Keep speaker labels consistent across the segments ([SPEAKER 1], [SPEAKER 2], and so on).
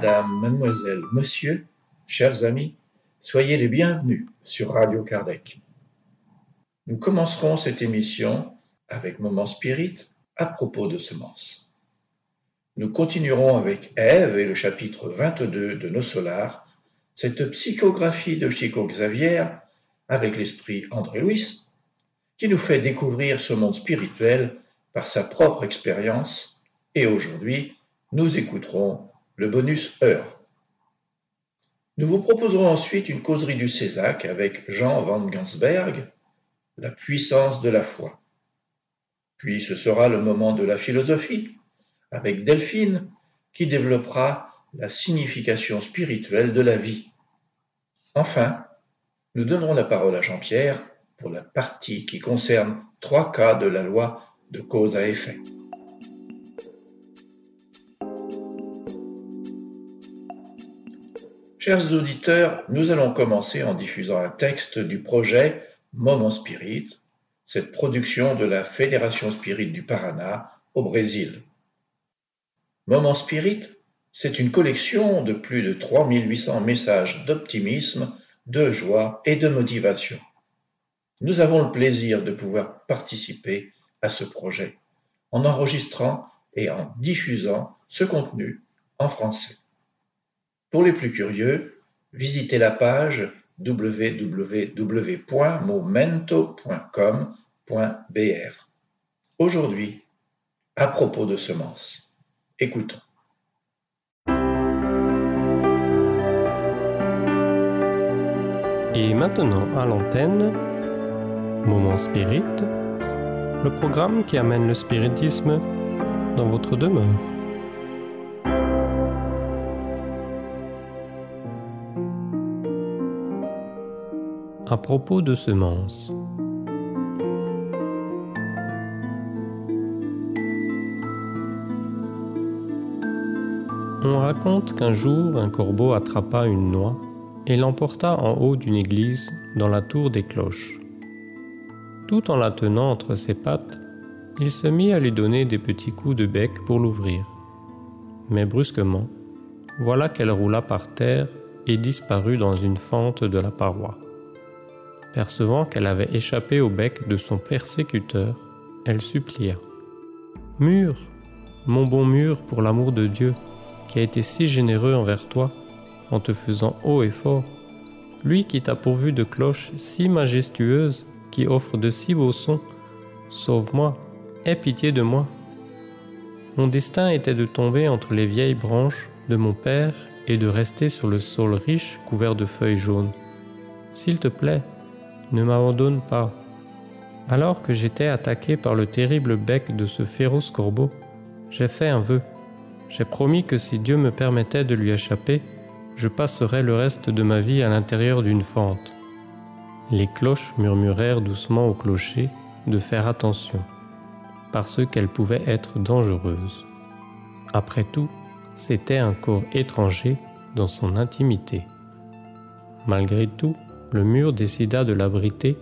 [SPEAKER 1] Madame, mademoiselle, monsieur, chers amis, soyez les bienvenus sur Radio Kardec. Nous commencerons cette émission avec Moment Spirit à propos de semences. Nous continuerons avec Ève et le chapitre 22 de Nos Solars, cette psychographie de Chico Xavier avec l'esprit André Louis, qui nous fait découvrir ce monde spirituel par sa propre expérience. Et aujourd'hui, nous écouterons le bonus heure. Nous vous proposerons ensuite une causerie du Césac avec Jean van Gansberg, La puissance de la foi. Puis ce sera le moment de la philosophie avec Delphine qui développera la signification spirituelle de la vie. Enfin, nous donnerons la parole à Jean-Pierre pour la partie qui concerne trois cas de la loi de cause à effet. Chers auditeurs, nous allons commencer en diffusant un texte du projet Moment Spirit, cette production de la Fédération Spirit du Paraná au Brésil. Moment Spirit, c'est une collection de plus de 3800 messages d'optimisme, de joie et de motivation. Nous avons le plaisir de pouvoir participer à ce projet en enregistrant et en diffusant ce contenu en français. Pour les plus curieux, visitez la page www.momento.com.br. Aujourd'hui, à propos de semences, écoutons.
[SPEAKER 2] Et maintenant à l'antenne, Moment Spirit, le programme qui amène le spiritisme dans votre demeure. À propos de semences. On raconte qu'un jour un corbeau attrapa une noix et l'emporta en haut d'une église dans la tour des cloches. Tout en la tenant entre ses pattes, il se mit à lui donner des petits coups de bec pour l'ouvrir. Mais brusquement, voilà qu'elle roula par terre et disparut dans une fente de la paroi. Percevant qu'elle avait échappé au bec de son persécuteur, elle supplia. Mur, mon bon mur, pour l'amour de Dieu, qui a été si généreux envers toi, en te faisant haut et fort, lui qui t'a pourvu de cloches si majestueuses, qui offrent de si beaux sons, sauve-moi, aie pitié de moi. Mon destin était de tomber entre les vieilles branches de mon père et de rester sur le sol riche couvert de feuilles jaunes. S'il te plaît, ne m'abandonne pas. Alors que j'étais attaqué par le terrible bec de ce féroce corbeau, j'ai fait un vœu. J'ai promis que si Dieu me permettait de lui échapper, je passerais le reste de ma vie à l'intérieur d'une fente. Les cloches murmurèrent doucement au clocher de faire attention, parce qu'elle pouvait être dangereuse. Après tout, c'était un corps étranger dans son intimité. Malgré tout, le mur décida de l'abriter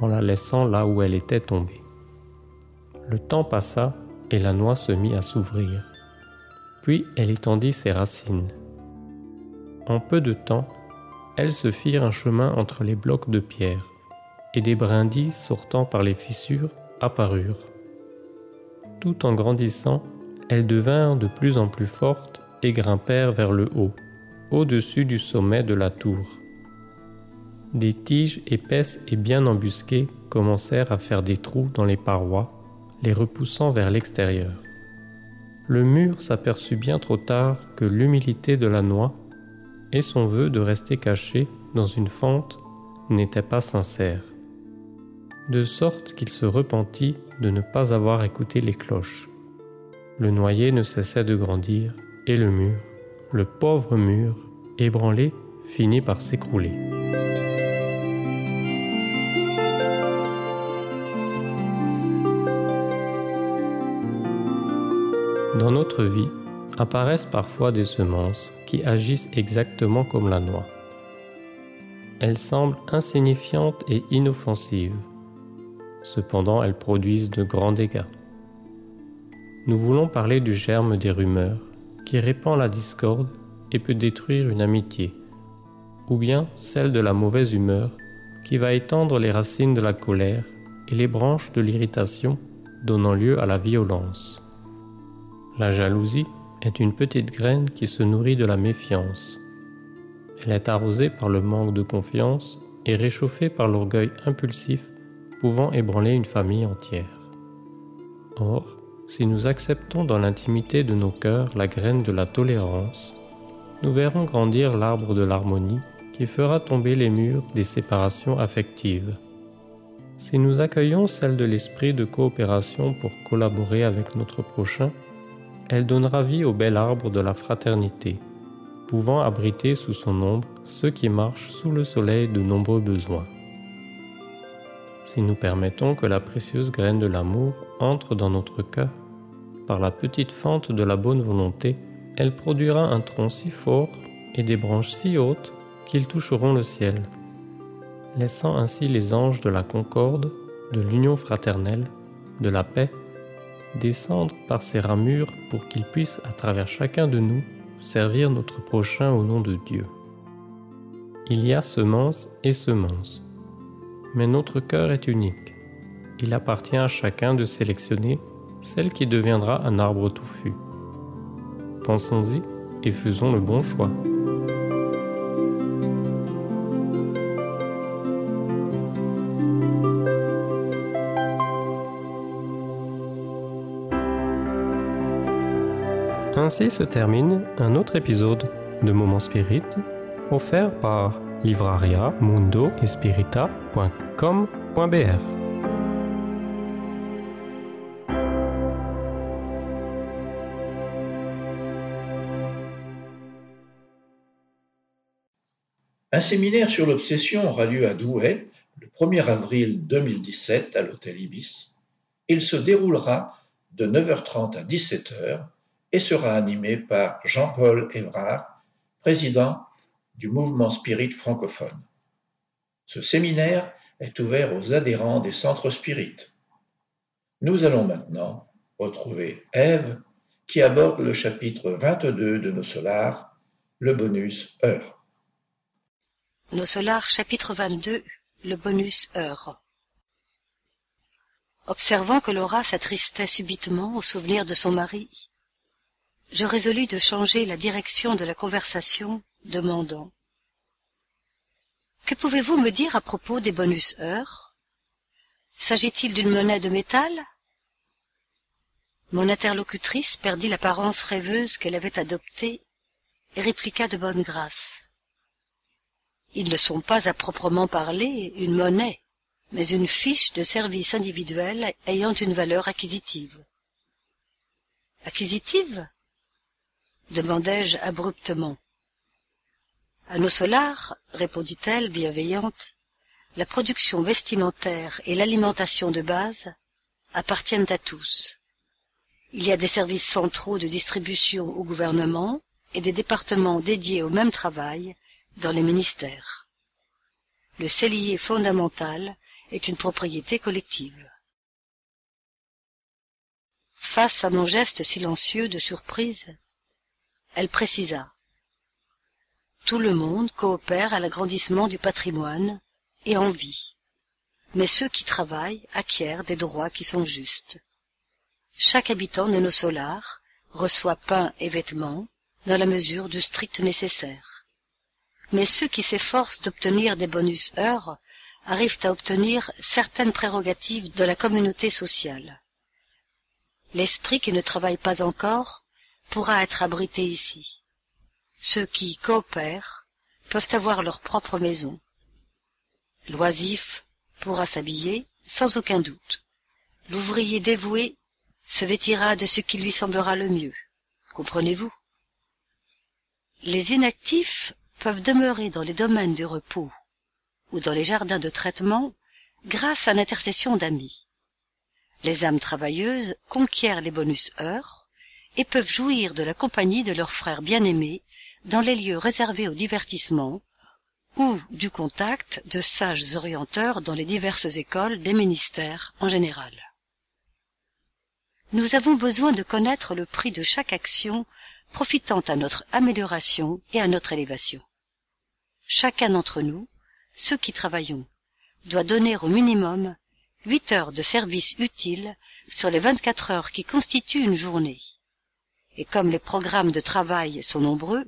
[SPEAKER 2] en la laissant là où elle était tombée. Le temps passa et la noix se mit à s'ouvrir. Puis elle étendit ses racines. En peu de temps, elles se firent un chemin entre les blocs de pierre, et des brindilles sortant par les fissures apparurent. Tout en grandissant, elles devinrent de plus en plus fortes et grimpèrent vers le haut, au-dessus du sommet de la tour. Des tiges épaisses et bien embusquées commencèrent à faire des trous dans les parois, les repoussant vers l'extérieur. Le mur s'aperçut bien trop tard que l'humilité de la noix et son vœu de rester caché dans une fente n'étaient pas sincères, de sorte qu'il se repentit de ne pas avoir écouté les cloches. Le noyer ne cessait de grandir et le mur, le pauvre mur, ébranlé, finit par s'écrouler. Dans notre vie apparaissent parfois des semences qui agissent exactement comme la noix. Elles semblent insignifiantes et inoffensives. Cependant, elles produisent de grands dégâts. Nous voulons parler du germe des rumeurs qui répand la discorde et peut détruire une amitié, ou bien celle de la mauvaise humeur qui va étendre les racines de la colère et les branches de l'irritation donnant lieu à la violence. La jalousie est une petite graine qui se nourrit de la méfiance. Elle est arrosée par le manque de confiance et réchauffée par l'orgueil impulsif pouvant ébranler une famille entière. Or, si nous acceptons dans l'intimité de nos cœurs la graine de la tolérance, nous verrons grandir l'arbre de l'harmonie qui fera tomber les murs des séparations affectives. Si nous accueillons celle de l'esprit de coopération pour collaborer avec notre prochain, elle donnera vie au bel arbre de la fraternité, pouvant abriter sous son ombre ceux qui marchent sous le soleil de nombreux besoins. Si nous permettons que la précieuse graine de l'amour entre dans notre cœur, par la petite fente de la bonne volonté, elle produira un tronc si fort et des branches si hautes qu'ils toucheront le ciel, laissant ainsi les anges de la concorde, de l'union fraternelle, de la paix, descendre par ces ramures pour qu'ils puissent à travers chacun de nous servir notre prochain au nom de Dieu. Il y a semence et semence, mais notre cœur est unique. Il appartient à chacun de sélectionner celle qui deviendra un arbre touffu. Pensons-y et faisons le bon choix. Ainsi se termine un autre épisode de Moment Spirit offert par livraria mundo
[SPEAKER 1] Un séminaire sur l'obsession aura lieu à Douai le 1er avril 2017 à l'hôtel Ibis. Il se déroulera de 9h30 à 17h et sera animé par Jean-Paul Évrard, président du mouvement spirit francophone. Ce séminaire est ouvert aux adhérents des centres spirites. Nous allons maintenant retrouver Ève qui aborde le chapitre 22 de nos solars, le bonus heure.
[SPEAKER 3] Nos Solars chapitre 22 Le bonus heure Observant que Laura s'attristait subitement au souvenir de son mari, je résolus de changer la direction de la conversation, demandant Que pouvez-vous me dire à propos des bonus heures? S'agit-il d'une monnaie de métal? Mon interlocutrice perdit l'apparence rêveuse qu'elle avait adoptée et répliqua de bonne grâce. Ils ne sont pas à proprement parler une monnaie, mais une fiche de service individuel ayant une valeur acquisitive. Acquisitive? Demandai-je abruptement. À nos solars, répondit-elle bienveillante, la production vestimentaire et l'alimentation de base appartiennent à tous. Il y a des services centraux de distribution au gouvernement et des départements dédiés au même travail dans les ministères. Le cellier fondamental est une propriété collective. Face à mon geste silencieux de surprise, elle précisa. Tout le monde coopère à l'agrandissement du patrimoine et en vit. Mais ceux qui travaillent acquièrent des droits qui sont justes. Chaque habitant de nos solars reçoit pain et vêtements dans la mesure du strict nécessaire mais ceux qui s'efforcent d'obtenir des bonus heures arrivent à obtenir certaines prérogatives de la communauté sociale. L'esprit qui ne travaille pas encore pourra être abrité ici. Ceux qui coopèrent peuvent avoir leur propre maison. L'oisif pourra s'habiller sans aucun doute. L'ouvrier dévoué se vêtira de ce qui lui semblera le mieux. Comprenez-vous? Les inactifs peuvent demeurer dans les domaines du repos ou dans les jardins de traitement grâce à l'intercession d'amis. Les âmes travailleuses conquièrent les bonus heures et peuvent jouir de la compagnie de leurs frères bien-aimés dans les lieux réservés au divertissement ou du contact de sages orienteurs dans les diverses écoles des ministères en général. Nous avons besoin de connaître le prix de chaque action profitant à notre amélioration et à notre élévation. Chacun d'entre nous, ceux qui travaillons, doit donner au minimum huit heures de service utile sur les vingt-quatre heures qui constituent une journée. Et comme les programmes de travail sont nombreux,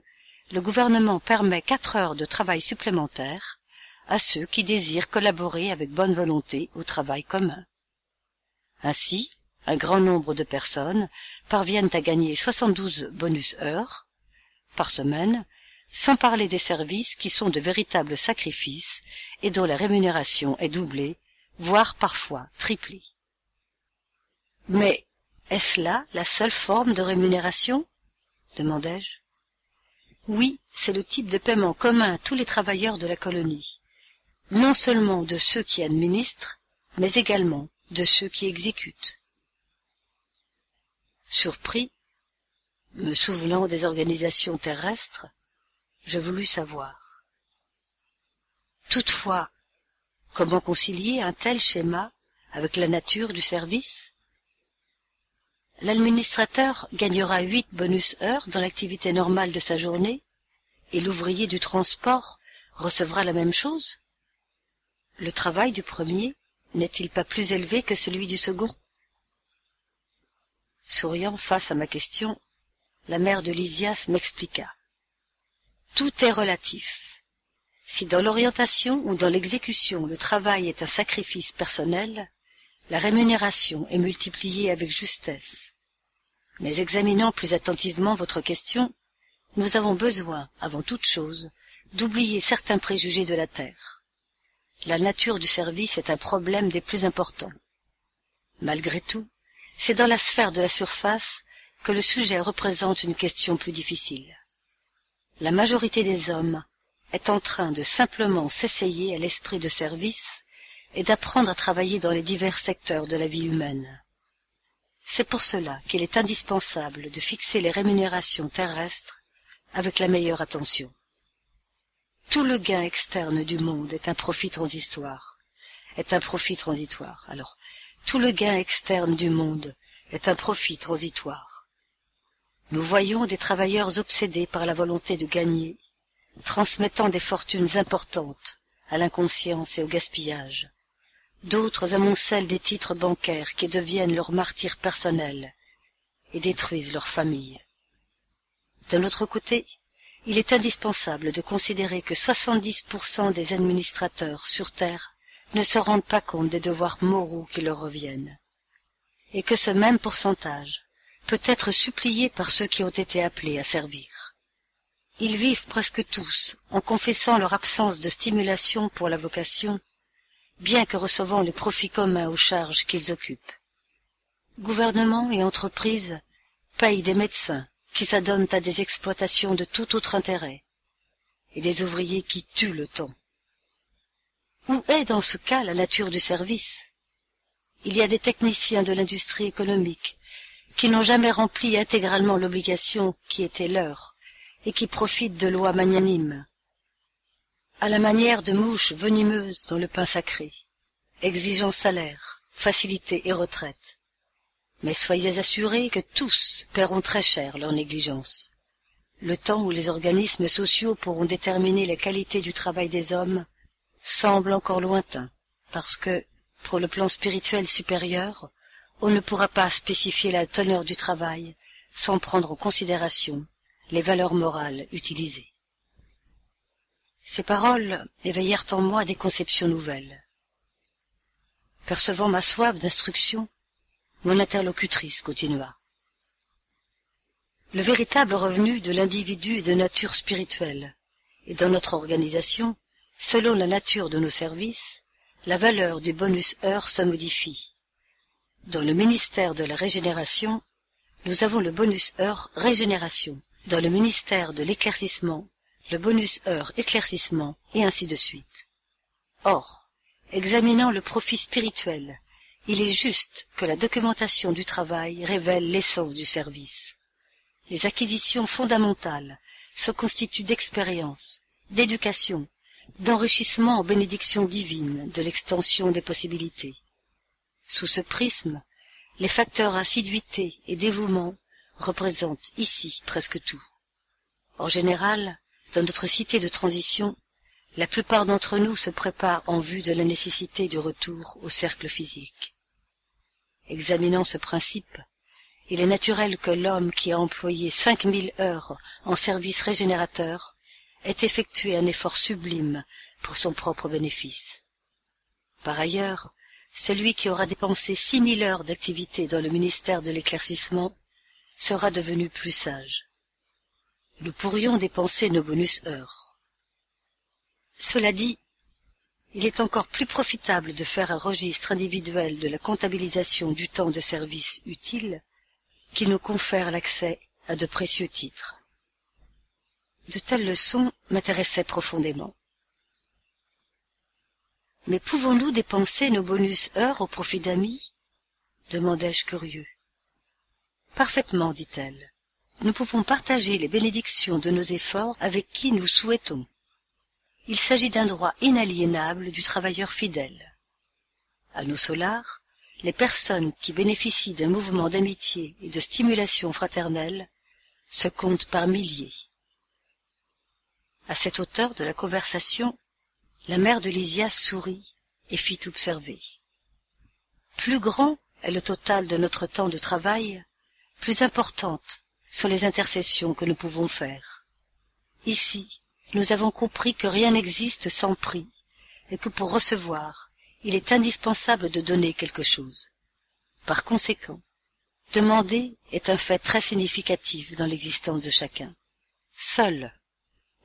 [SPEAKER 3] le gouvernement permet quatre heures de travail supplémentaires à ceux qui désirent collaborer avec bonne volonté au travail commun. Ainsi, un grand nombre de personnes parviennent à gagner 72 bonus heures par semaine, sans parler des services qui sont de véritables sacrifices et dont la rémunération est doublée, voire parfois triplée. Mais est-ce là la seule forme de rémunération demandai-je. Oui, c'est le type de paiement commun à tous les travailleurs de la colonie, non seulement de ceux qui administrent, mais également de ceux qui exécutent. Surpris, me souvenant des organisations terrestres, je voulus savoir. Toutefois, comment concilier un tel schéma avec la nature du service? L'administrateur gagnera huit bonus heures dans l'activité normale de sa journée, et l'ouvrier du transport recevra la même chose Le travail du premier n'est-il pas plus élevé que celui du second? Souriant face à ma question, la mère de Lysias m'expliqua. Tout est relatif. Si dans l'orientation ou dans l'exécution le travail est un sacrifice personnel, la rémunération est multipliée avec justesse. Mais examinant plus attentivement votre question, nous avons besoin, avant toute chose, d'oublier certains préjugés de la terre. La nature du service est un problème des plus importants. Malgré tout, c'est dans la sphère de la surface que le sujet représente une question plus difficile. La majorité des hommes est en train de simplement s'essayer à l'esprit de service et d'apprendre à travailler dans les divers secteurs de la vie humaine. C'est pour cela qu'il est indispensable de fixer les rémunérations terrestres avec la meilleure attention. Tout le gain externe du monde est un profit transitoire, est un profit transitoire. Alors, tout le gain externe du monde est un profit transitoire. Nous voyons des travailleurs obsédés par la volonté de gagner, transmettant des fortunes importantes à l'inconscience et au gaspillage. D'autres amoncellent des titres bancaires qui deviennent leurs martyrs personnels et détruisent leur famille. D'un autre côté, il est indispensable de considérer que 70% des administrateurs sur Terre ne se rendent pas compte des devoirs moraux qui leur reviennent, et que ce même pourcentage peut être supplié par ceux qui ont été appelés à servir. Ils vivent presque tous en confessant leur absence de stimulation pour la vocation, bien que recevant les profits communs aux charges qu'ils occupent. Gouvernement et entreprises payent des médecins qui s'adonnent à des exploitations de tout autre intérêt, et des ouvriers qui tuent le temps. Où est dans ce cas la nature du service? Il y a des techniciens de l'industrie économique qui n'ont jamais rempli intégralement l'obligation qui était leur et qui profitent de lois magnanimes, à la manière de mouches venimeuses dans le pain sacré, exigeant salaire, facilité et retraite. Mais soyez assurés que tous paieront très cher leur négligence. Le temps où les organismes sociaux pourront déterminer la qualité du travail des hommes semble encore lointain, parce que, pour le plan spirituel supérieur, on ne pourra pas spécifier la teneur du travail sans prendre en considération les valeurs morales utilisées. Ces paroles éveillèrent en moi des conceptions nouvelles. Percevant ma soif d'instruction, mon interlocutrice continua. Le véritable revenu de l'individu est de nature spirituelle, et dans notre organisation, selon la nature de nos services, la valeur du bonus heure se modifie. Dans le ministère de la régénération, nous avons le bonus heure régénération. Dans le ministère de l'éclaircissement, le bonus heure éclaircissement, et ainsi de suite. Or, examinant le profit spirituel, il est juste que la documentation du travail révèle l'essence du service. Les acquisitions fondamentales se constituent d'expérience, d'éducation, d'enrichissement en bénédiction divine de l'extension des possibilités. Sous ce prisme, les facteurs assiduité et dévouement représente ici presque tout. En général, dans notre cité de transition, la plupart d'entre nous se préparent en vue de la nécessité du retour au cercle physique. Examinant ce principe, il est naturel que l'homme qui a employé cinq mille heures en service régénérateur ait effectué un effort sublime pour son propre bénéfice. Par ailleurs, celui qui aura dépensé six mille heures d'activité dans le ministère de l'éclaircissement sera devenu plus sage. Nous pourrions dépenser nos bonus heures. Cela dit, il est encore plus profitable de faire un registre individuel de la comptabilisation du temps de service utile qui nous confère l'accès à de précieux titres. De telles leçons m'intéressaient profondément. Mais pouvons-nous dépenser nos bonus heures au profit d'amis? demandai-je curieux. Parfaitement, dit-elle. Nous pouvons partager les bénédictions de nos efforts avec qui nous souhaitons. Il s'agit d'un droit inaliénable du travailleur fidèle. À nos solars, les personnes qui bénéficient d'un mouvement d'amitié et de stimulation fraternelle se comptent par milliers. À cette hauteur de la conversation, la mère de Lysia sourit et fit observer. Plus grand est le total de notre temps de travail, plus importantes sont les intercessions que nous pouvons faire. Ici, nous avons compris que rien n'existe sans prix, et que pour recevoir, il est indispensable de donner quelque chose. Par conséquent, demander est un fait très significatif dans l'existence de chacun. Seuls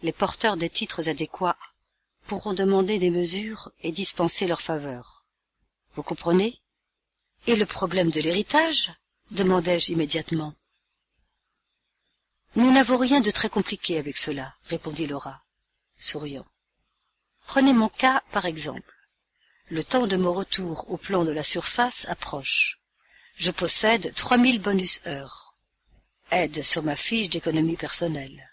[SPEAKER 3] les porteurs des titres adéquats pourront demander des mesures et dispenser leurs faveurs. Vous comprenez? Et le problème de l'héritage? demandai-je immédiatement. Nous n'avons rien de très compliqué avec cela, répondit Laura, souriant. Prenez mon cas par exemple. Le temps de mon retour au plan de la surface approche. Je possède trois mille bonus heures. Aide sur ma fiche d'économie personnelle.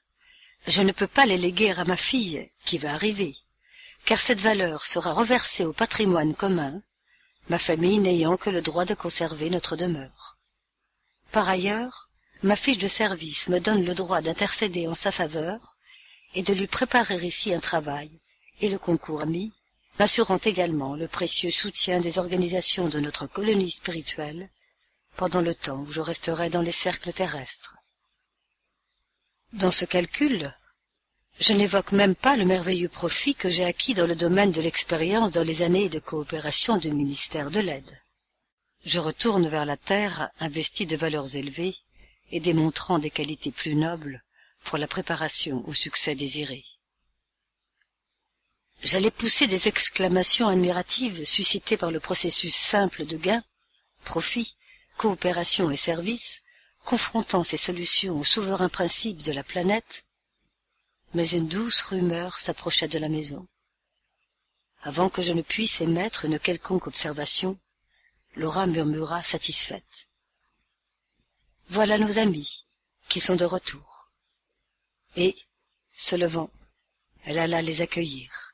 [SPEAKER 3] Je ne peux pas les léguer à ma fille, qui va arriver, car cette valeur sera reversée au patrimoine commun, ma famille n'ayant que le droit de conserver notre demeure. Par ailleurs, ma fiche de service me donne le droit d'intercéder en sa faveur et de lui préparer ici un travail et le concours ami m'assurant également le précieux soutien des organisations de notre colonie spirituelle pendant le temps où je resterai dans les cercles terrestres. Dans ce calcul, je n'évoque même pas le merveilleux profit que j'ai acquis dans le domaine de l'expérience dans les années de coopération du ministère de l'aide. Je retourne vers la terre investi de valeurs élevées et démontrant des qualités plus nobles pour la préparation au succès désiré. J'allais pousser des exclamations admiratives suscitées par le processus simple de gain, profit, coopération et service, confrontant ces solutions aux souverains principes de la planète, mais une douce rumeur s'approcha de la maison. Avant que je ne puisse émettre une quelconque observation, Laura murmura satisfaite. Voilà nos amis, qui sont de retour. Et, se levant, elle alla les accueillir.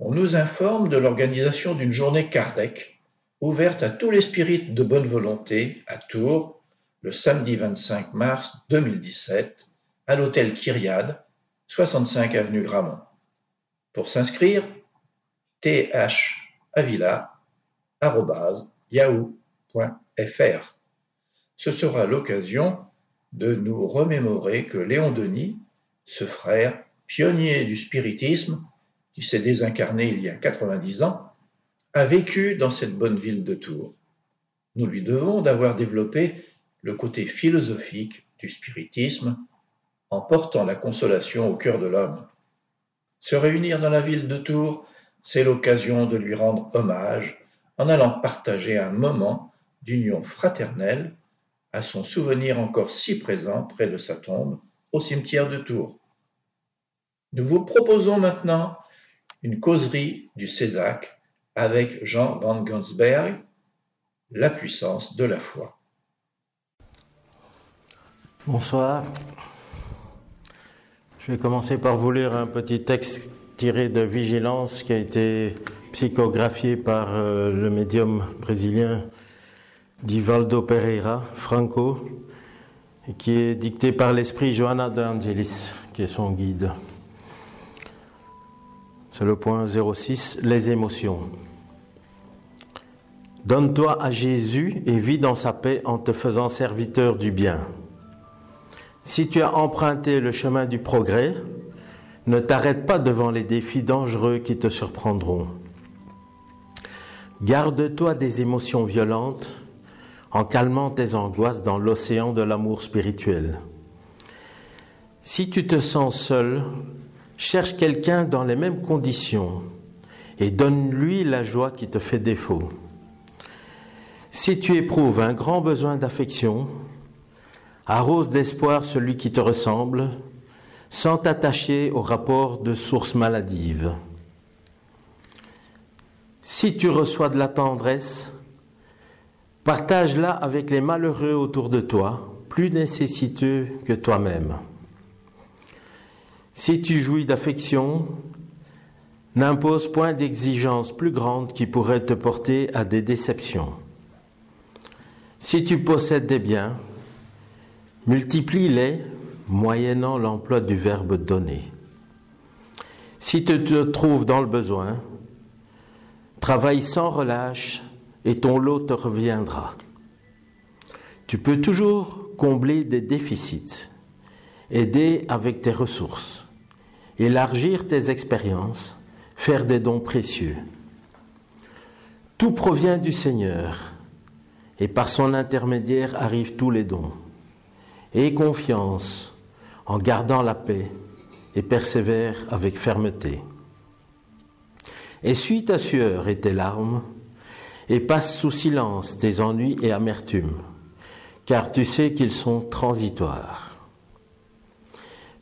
[SPEAKER 1] on nous informe de l'organisation d'une journée Kardec, ouverte à tous les spirites de bonne volonté à Tours, le samedi 25 mars 2017, à l'hôtel Kyriade, 65 avenue Gramont. Pour s'inscrire, Ce sera l'occasion de nous remémorer que Léon Denis, ce frère pionnier du spiritisme, qui s'est désincarné il y a 90 ans, a vécu dans cette bonne ville de Tours. Nous lui devons d'avoir développé le côté philosophique du spiritisme en portant la consolation au cœur de l'homme. Se réunir dans la ville de Tours, c'est l'occasion de lui rendre hommage en allant partager un moment d'union fraternelle à son souvenir encore si présent près de sa tombe au cimetière de Tours. Nous vous proposons maintenant une causerie du Césac avec Jean van Gansberg, La puissance de la foi.
[SPEAKER 4] Bonsoir. Je vais commencer par vous lire un petit texte tiré de Vigilance qui a été psychographié par euh, le médium brésilien d'Ivaldo Pereira Franco, qui est dicté par l'esprit Johanna de Angelis, qui est son guide. C'est le point 06, les émotions. Donne-toi à Jésus et vis dans sa paix en te faisant serviteur du bien. Si tu as emprunté le chemin du progrès, ne t'arrête pas devant les défis dangereux qui te surprendront. Garde-toi des émotions violentes en calmant tes angoisses dans l'océan de l'amour spirituel. Si tu te sens seul, cherche quelqu'un dans les mêmes conditions et donne-lui la joie qui te fait défaut. Si tu éprouves un grand besoin d'affection, arrose d'espoir celui qui te ressemble, sans t'attacher au rapport de sources maladives. Si tu reçois de la tendresse, partage-la avec les malheureux autour de toi, plus nécessiteux que toi-même. Si tu jouis d'affection, n'impose point d'exigences plus grandes qui pourraient te porter à des déceptions. Si tu possèdes des biens, multiplie-les moyennant l'emploi du verbe donner. Si tu te trouves dans le besoin, travaille sans relâche et ton lot te reviendra. Tu peux toujours combler des déficits, aider avec tes ressources, élargir tes expériences, faire des dons précieux. Tout provient du Seigneur et par son intermédiaire arrivent tous les dons. Aie confiance en gardant la paix et persévère avec fermeté. Essuie ta sueur et tes larmes et passe sous silence tes ennuis et amertumes, car tu sais qu'ils sont transitoires.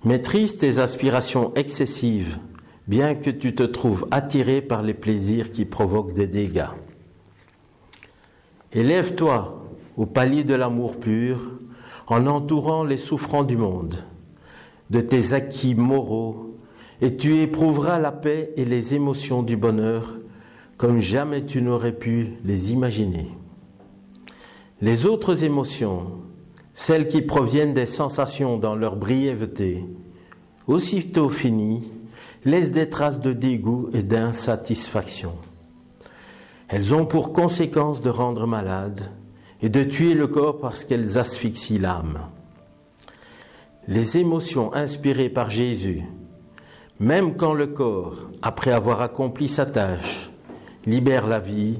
[SPEAKER 4] Maîtrise tes aspirations excessives, bien que tu te trouves attiré par les plaisirs qui provoquent des dégâts. Élève-toi au palier de l'amour pur en entourant les souffrants du monde de tes acquis moraux et tu éprouveras la paix et les émotions du bonheur comme jamais tu n'aurais pu les imaginer. Les autres émotions, celles qui proviennent des sensations dans leur brièveté, aussitôt finies, laissent des traces de dégoût et d'insatisfaction. Elles ont pour conséquence de rendre malade et de tuer le corps parce qu'elles asphyxient l'âme. Les émotions inspirées par Jésus, même quand le corps, après avoir accompli sa tâche, libère la vie,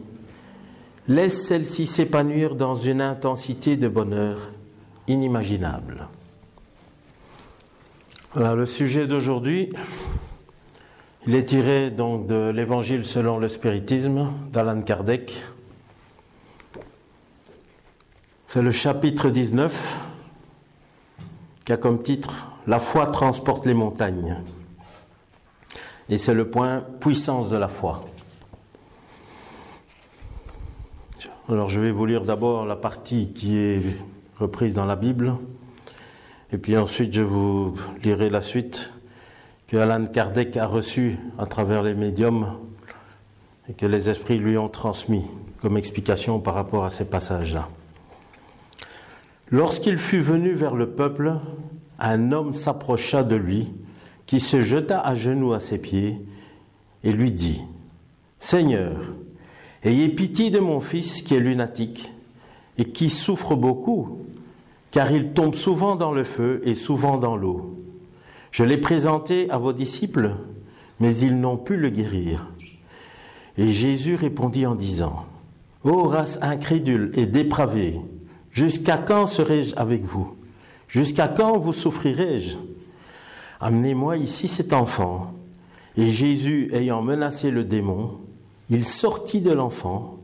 [SPEAKER 4] laisse celle-ci s'épanouir dans une intensité de bonheur inimaginable. Voilà le sujet d'aujourd'hui. Il est tiré donc de l'Évangile selon le spiritisme d'Alan Kardec. C'est le chapitre 19 qui a comme titre La foi transporte les montagnes. Et c'est le point puissance de la foi. Alors je vais vous lire d'abord la partie qui est reprise dans la Bible, et puis ensuite je vous lirai la suite que Alan Kardec a reçue à travers les médiums et que les esprits lui ont transmis comme explication par rapport à ces passages-là. Lorsqu'il fut venu vers le peuple, un homme s'approcha de lui, qui se jeta à genoux à ses pieds, et lui dit, Seigneur, ayez pitié de mon fils qui est lunatique et qui souffre beaucoup, car il tombe souvent dans le feu et souvent dans l'eau. Je l'ai présenté à vos disciples, mais ils n'ont pu le guérir. Et Jésus répondit en disant, Ô race incrédule et dépravée, Jusqu'à quand serai-je avec vous? Jusqu'à quand vous souffrirai-je? Amenez-moi ici cet enfant. Et Jésus, ayant menacé le démon, il sortit de l'enfant,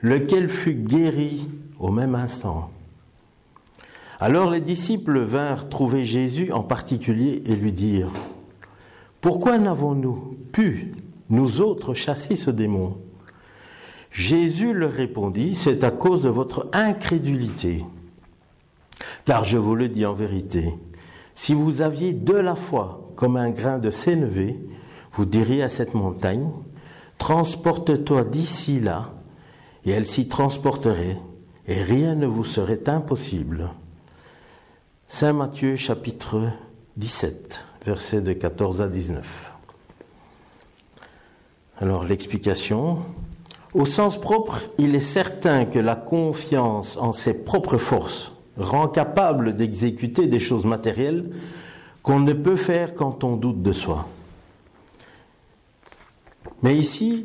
[SPEAKER 4] lequel fut guéri au même instant. Alors les disciples vinrent trouver Jésus en particulier et lui dirent, Pourquoi n'avons-nous pu, nous autres, chasser ce démon? Jésus leur répondit, c'est à cause de votre incrédulité. Car je vous le dis en vérité, si vous aviez de la foi comme un grain de sénévé, vous diriez à cette montagne, transporte-toi d'ici là, et elle s'y transporterait, et rien ne vous serait impossible. Saint Matthieu chapitre 17, versets de 14 à 19. Alors l'explication. Au sens propre, il est certain que la confiance en ses propres forces rend capable d'exécuter des choses matérielles qu'on ne peut faire quand on doute de soi. Mais ici,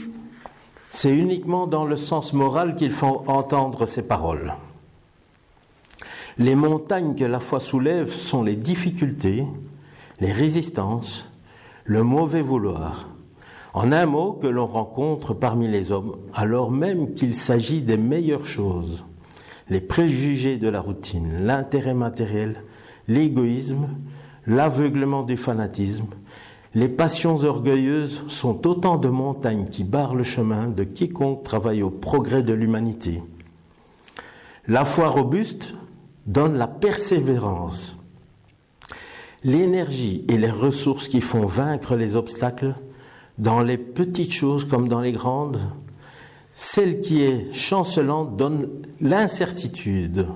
[SPEAKER 4] c'est uniquement dans le sens moral qu'il faut entendre ces paroles. Les montagnes que la foi soulève sont les difficultés, les résistances, le mauvais vouloir. En un mot, que l'on rencontre parmi les hommes, alors même qu'il s'agit des meilleures choses. Les préjugés de la routine, l'intérêt matériel, l'égoïsme, l'aveuglement du fanatisme, les passions orgueilleuses sont autant de montagnes qui barrent le chemin de quiconque travaille au progrès de l'humanité. La foi robuste donne la persévérance, l'énergie et les ressources qui font vaincre les obstacles dans les petites choses comme dans les grandes. Celle qui est chancelante donne l'incertitude,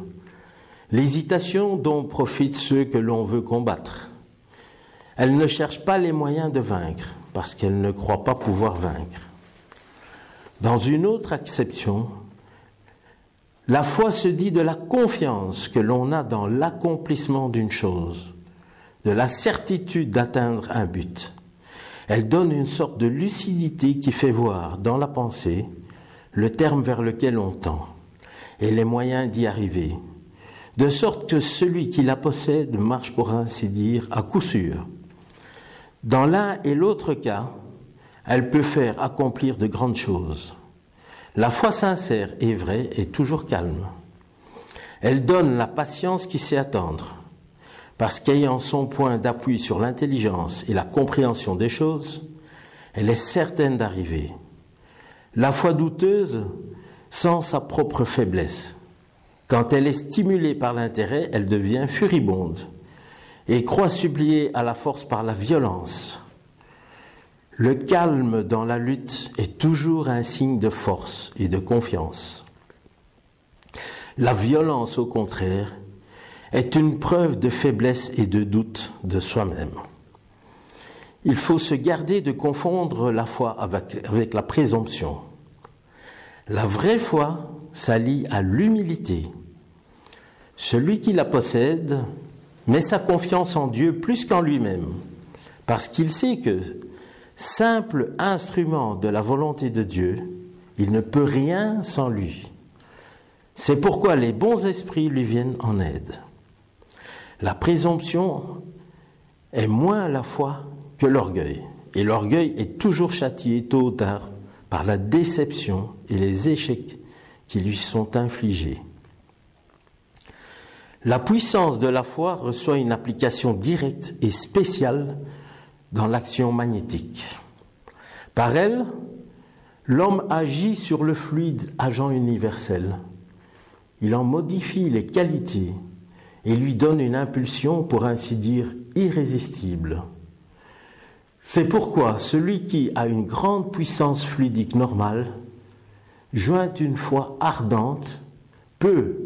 [SPEAKER 4] l'hésitation dont profitent ceux que l'on veut combattre. Elle ne cherche pas les moyens de vaincre parce qu'elle ne croit pas pouvoir vaincre. Dans une autre acception, la foi se dit de la confiance que l'on a dans l'accomplissement d'une chose, de la certitude d'atteindre un but. Elle donne une sorte de lucidité qui fait voir dans la pensée le terme vers lequel on tend et les moyens d'y arriver, de sorte que celui qui la possède marche pour ainsi dire à coup sûr dans l'un et l'autre cas, elle peut faire accomplir de grandes choses. La foi sincère et vraie est toujours calme. Elle donne la patience qui sait attendre, parce qu'ayant son point d'appui sur l'intelligence et la compréhension des choses, elle est certaine d'arriver. La foi douteuse sent sa propre faiblesse. Quand elle est stimulée par l'intérêt, elle devient furibonde et croit supplier à la force par la violence. Le calme dans la lutte est toujours un signe de force et de confiance. La violence, au contraire, est une preuve de faiblesse et de doute de soi-même. Il faut se garder de confondre la foi avec, avec la présomption. La vraie foi s'allie à l'humilité. Celui qui la possède met sa confiance en Dieu plus qu'en lui-même, parce qu'il sait que, simple instrument de la volonté de Dieu, il ne peut rien sans lui. C'est pourquoi les bons esprits lui viennent en aide. La présomption est moins la foi que l'orgueil, et l'orgueil est toujours châtié tôt ou tard par la déception et les échecs qui lui sont infligés. La puissance de la foi reçoit une application directe et spéciale dans l'action magnétique. Par elle, l'homme agit sur le fluide agent universel. Il en modifie les qualités et lui donne une impulsion, pour ainsi dire, irrésistible. C'est pourquoi celui qui a une grande puissance fluidique normale, joint une foi ardente, peut,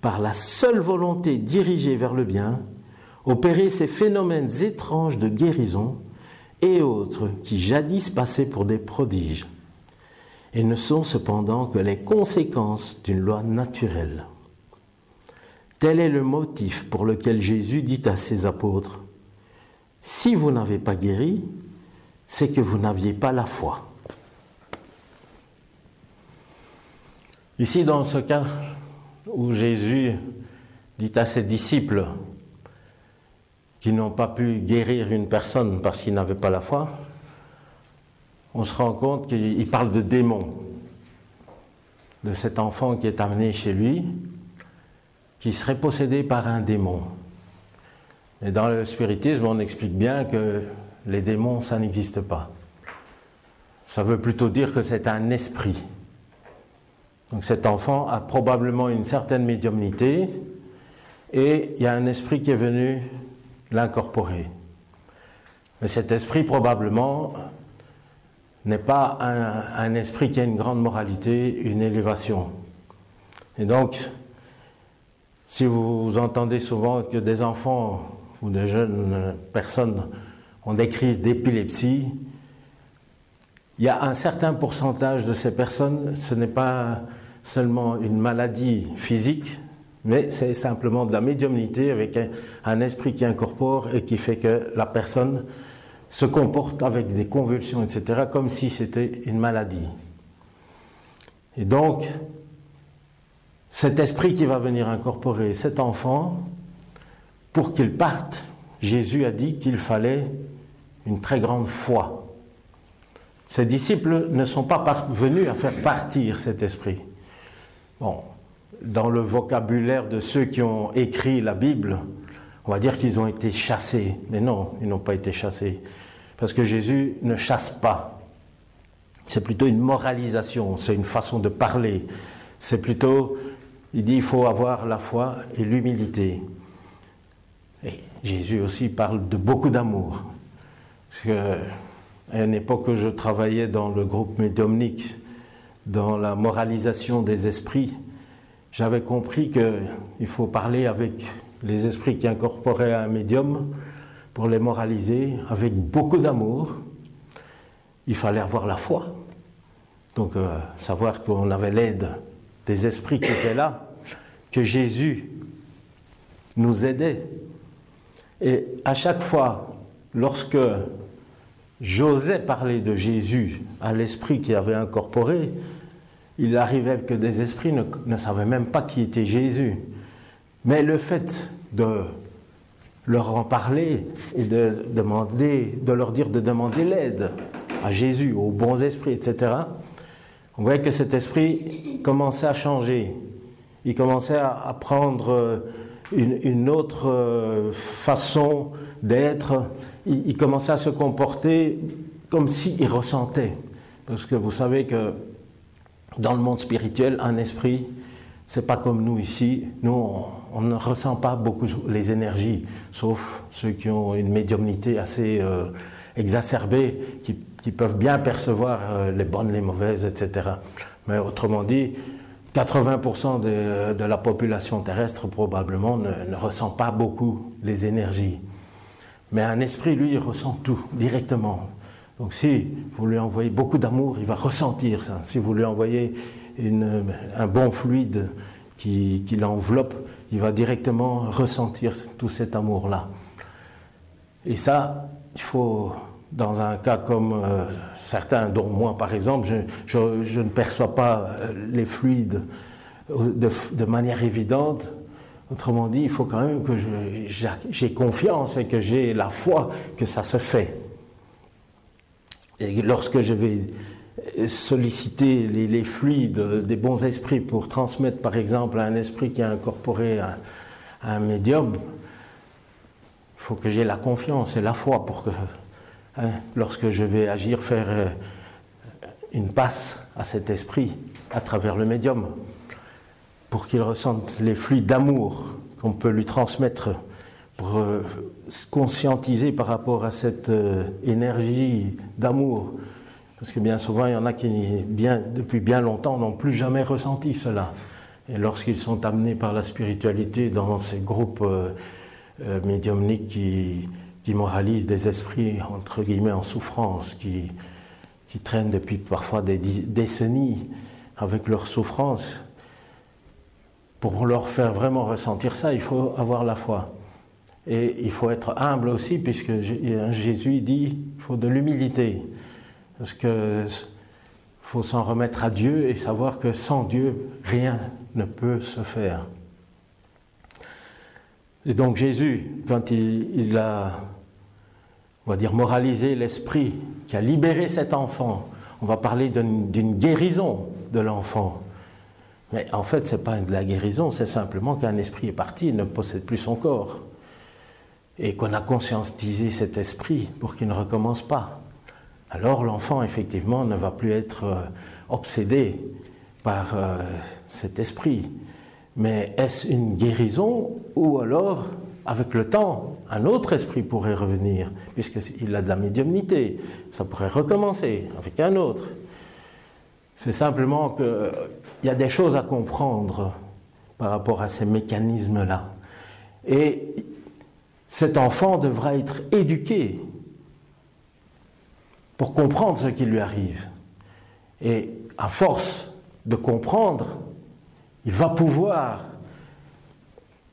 [SPEAKER 4] par la seule volonté dirigée vers le bien, opérer ces phénomènes étranges de guérison et autres qui jadis passaient pour des prodiges, et ne sont cependant que les conséquences d'une loi naturelle. Tel est le motif pour lequel Jésus dit à ses apôtres, Si vous n'avez pas guéri, c'est que vous n'aviez pas la foi. Ici, dans ce cas, où Jésus dit à ses disciples qui n'ont pas pu guérir une personne parce qu'ils n'avaient pas la foi, on se rend compte qu'il parle de démons, de cet enfant qui est amené chez lui, qui serait possédé par un démon. Et dans le spiritisme, on explique bien que les démons, ça n'existe pas. Ça veut plutôt dire que c'est un esprit. Donc cet enfant a probablement une certaine médiumnité et il y a un esprit qui est venu l'incorporer. Mais cet esprit probablement n'est pas un, esprit qui a une grande moralité, une élévation. Et donc, si vous entendez souvent que des enfants ou de jeunes personnes ont des crises d'épilepsie, il y a un certain pourcentage de ces personnes, ce n'est pas seulement une maladie physique, mais c'est simplement de la médiumnité avec un, esprit qui incorpore et qui fait que la personne se comporte avec des convulsions, etc., comme si c'était une maladie. Et donc, cet esprit qui va venir incorporer cet enfant, pour qu'il parte, Jésus a dit qu'il fallait une très grande foi. Ses disciples ne sont pas parvenus à faire partir cet esprit. Bon, dans le vocabulaire de ceux qui ont écrit la Bible, on va dire qu'ils ont été chassés. Mais non, ils n'ont pas été chassés. Parce que Jésus ne chasse pas. C'est plutôt une moralisation, c'est une façon de parler. C'est plutôt, il dit, il faut avoir la foi et l'humilité. Et Jésus aussi parle de beaucoup d'amour. Parce qu'à une époque où je travaillais dans le groupe médiumnique, dans la moralisation des esprits, j'avais compris qu'il faut parler avec les esprits qui incorporaient un médium pour les moraliser avec beaucoup d'amour. Il fallait avoir la foi. Donc euh, savoir qu'on avait l'aide des esprits qui étaient là, que Jésus nous aidait. Et à chaque fois, lorsque j'osais parler de Jésus à l'esprit qui avait incorporé, il arrivait que des esprits ne, savaient même pas qui était Jésus. Mais le fait de leur en parler et de, demander, de leur dire de demander l'aide à Jésus, aux bons esprits, etc., on voyait que cet esprit commençait à changer. Il commençait à, prendre une, autre euh, façon d'être. Il, commençait à se comporter comme s'il ressentait. Parce que vous savez que dans le monde spirituel, un esprit, c'est pas comme nous ici. Nous, on, ne ressent pas beaucoup les énergies, sauf ceux qui ont une médiumnité assez euh, exacerbée, qui, peuvent bien percevoir euh, les bonnes, les mauvaises, etc. Mais autrement dit, 80% de, la population terrestre probablement ne, ressent pas beaucoup les énergies. Mais un esprit, lui, il ressent tout directement. Donc si vous lui envoyez beaucoup d'amour, il va ressentir ça. Si vous lui envoyez un bon fluide qui, l'enveloppe, il va directement ressentir tout cet amour-là. Et ça, il faut, dans un cas comme euh, certains, dont moi par exemple, je, ne perçois pas euh, les fluides de, manière évidente. Autrement dit, il faut quand même que j'ai confiance et que j'ai la foi que ça se fait. Et lorsque je vais solliciter les, fluides des bons esprits pour transmettre par exemple à un esprit qui a incorporé un médium, il faut que j'ai la confiance et la foi pour que, hein, lorsque je vais agir, faire euh, une passe à cet esprit à travers le médium, pour qu'il ressente les fluides d'amour qu'on peut lui transmettre pour euh, se conscientiser par rapport à cette euh, énergie d'amour. Parce que bien souvent, il y en a qui, depuis bien longtemps, n'ont plus jamais ressenti cela. Et lorsqu'ils sont amenés par la spiritualité dans ces groupes euh, médiumniques qui, qui, moralisent des esprits, entre guillemets, en souffrance, qui, qui traînent depuis parfois des décennies avec leur souffrance, pour leur faire vraiment ressentir ça, il faut avoir la foi. Et il faut être humble aussi, puisque Jésus dit il faut de l'humilité. Parce que faut s'en remettre à Dieu et savoir que sans Dieu, rien ne peut se faire. Et donc Jésus, quand il, a, on va dire, moralisé l'esprit, qui a libéré cet enfant, on va parler d'une guérison de l'enfant. Mais en fait, ce n'est pas de la guérison, c'est simplement qu'un esprit est parti, il ne possède plus son corps et qu'on a conscientisé cet esprit pour qu'il ne recommence pas. Alors l'enfant, effectivement, ne va plus être euh, obsédé par euh, cet esprit. Mais est-ce une guérison ou alors, avec le temps, un autre esprit pourrait revenir, puisqu'il a de la médiumnité. Ça pourrait recommencer avec un autre. C'est simplement qu'il y a des choses à comprendre par rapport à ces mécanismes-là. Et cet enfant devra être éduqué pour comprendre ce qui lui arrive. Et à force de comprendre, il va pouvoir,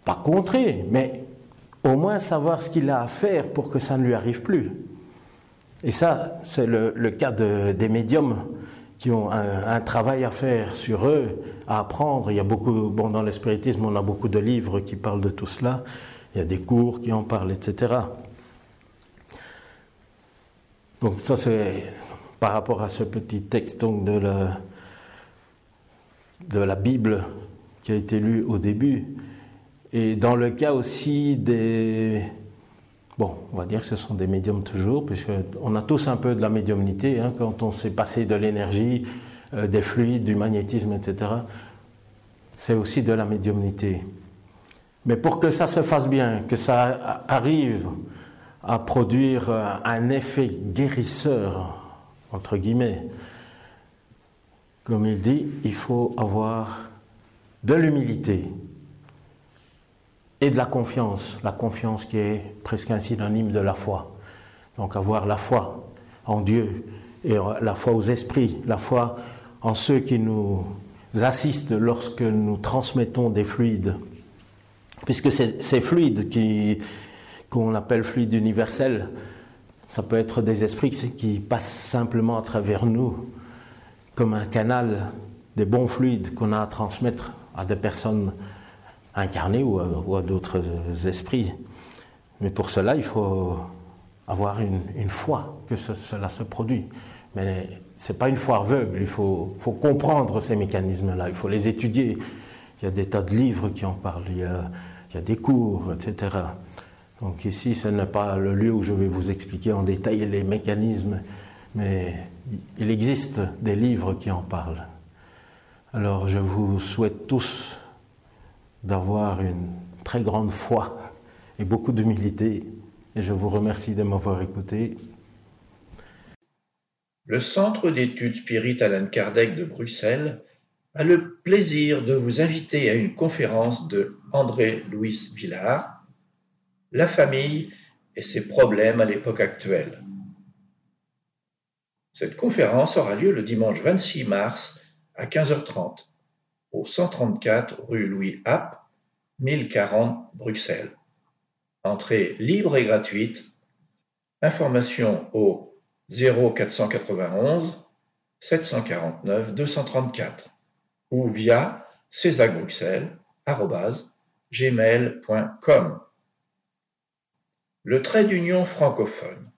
[SPEAKER 4] pas contrer, mais au moins savoir ce qu'il a à faire pour que ça ne lui arrive plus. Et ça, c'est le, cas des médiums qui ont un, travail à faire sur eux, à apprendre. Il y a beaucoup, bon, dans l'espiritisme, on a beaucoup de livres qui parlent de tout cela. Il y a des cours qui en parlent, etc. Donc ça, c'est par rapport à ce petit texte donc, de, la, de la Bible qui a été lu au début. Et dans le cas aussi des... Bon, on va dire que ce sont des médiums toujours, puisqu'on a tous un peu de la médiumnité, hein, quand on s'est passé de l'énergie, euh, des fluides, du magnétisme, etc. C'est aussi de la médiumnité. Mais pour que ça se fasse bien, que ça arrive à produire un effet guérisseur, entre guillemets, comme il dit, il faut avoir de l'humilité et de la confiance, la confiance qui est presque un synonyme de la foi. Donc avoir la foi en Dieu et la foi aux esprits, la foi en ceux qui nous assistent lorsque nous transmettons des fluides. Puisque ces fluides qu'on appelle fluides universels, ça peut être des esprits qui passent simplement à travers nous, comme un canal des bons fluides qu'on a à transmettre à des personnes incarnées ou à, d'autres esprits. Mais pour cela, il faut avoir une, foi que cela se produit. Mais ce n'est pas une foi aveugle, il faut, comprendre ces mécanismes-là, il faut les étudier. Il y a des tas de livres qui en parlent, il y a des cours, etc. Donc ici, ce n'est pas le lieu où je vais vous expliquer en détail les mécanismes, mais il existe des livres qui en parlent. Alors je vous souhaite tous d'avoir une très grande foi et beaucoup d'humilité, et je vous remercie de m'avoir écouté.
[SPEAKER 1] Le Centre d'études spirites Alain Kardec de Bruxelles a le plaisir de vous inviter à une conférence de André-Louis Villard, la famille et ses problèmes à l'époque actuelle. Cette conférence aura lieu le dimanche 26 mars à 15h30 au 134 rue Louis App, 1040 Bruxelles. Entrée libre et gratuite. Information au 0491 749 234 ou via césargruxelles.gmail.com le trait d'union francophone.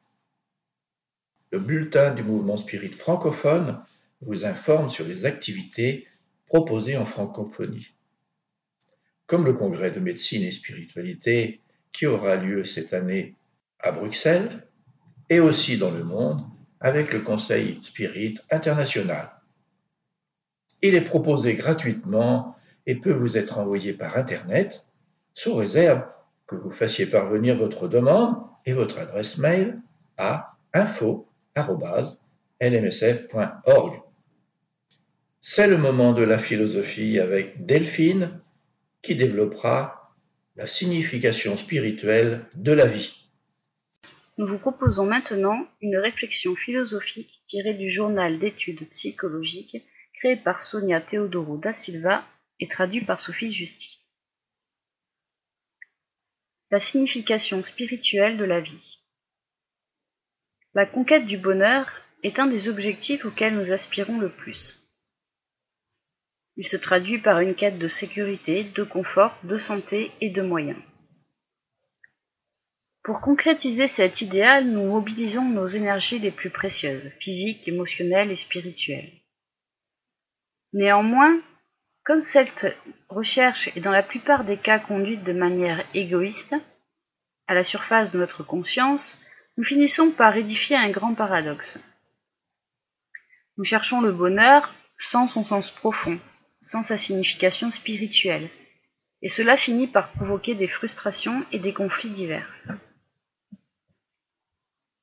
[SPEAKER 1] Le bulletin du mouvement spirit francophone vous informe sur les activités proposées en francophonie, comme le congrès de médecine et spiritualité qui aura lieu cette année à Bruxelles et aussi dans le monde avec le Conseil Spirit international. Il est proposé gratuitement et peut vous être envoyé par Internet sous réserve que vous fassiez parvenir votre demande et votre adresse mail à info.lmsf.org. C'est le moment de la philosophie avec Delphine qui développera la signification spirituelle de la vie.
[SPEAKER 5] Nous vous proposons maintenant une réflexion philosophique tirée du journal d'études psychologiques créé par Sonia Teodoro da Silva et traduit par Sophie Justi. La signification spirituelle de la vie. La conquête du bonheur est un des objectifs auxquels nous aspirons le plus. Il se traduit par une quête de sécurité, de confort, de santé et de moyens. Pour concrétiser cet idéal, nous mobilisons nos énergies les plus précieuses, physiques, émotionnelles et spirituelles. Néanmoins, comme cette recherche est dans la plupart des cas conduite de manière égoïste, à la surface de notre conscience, nous finissons par édifier un grand paradoxe. Nous cherchons le bonheur sans son sens profond, sans sa signification spirituelle, et cela finit par provoquer des frustrations et des conflits divers.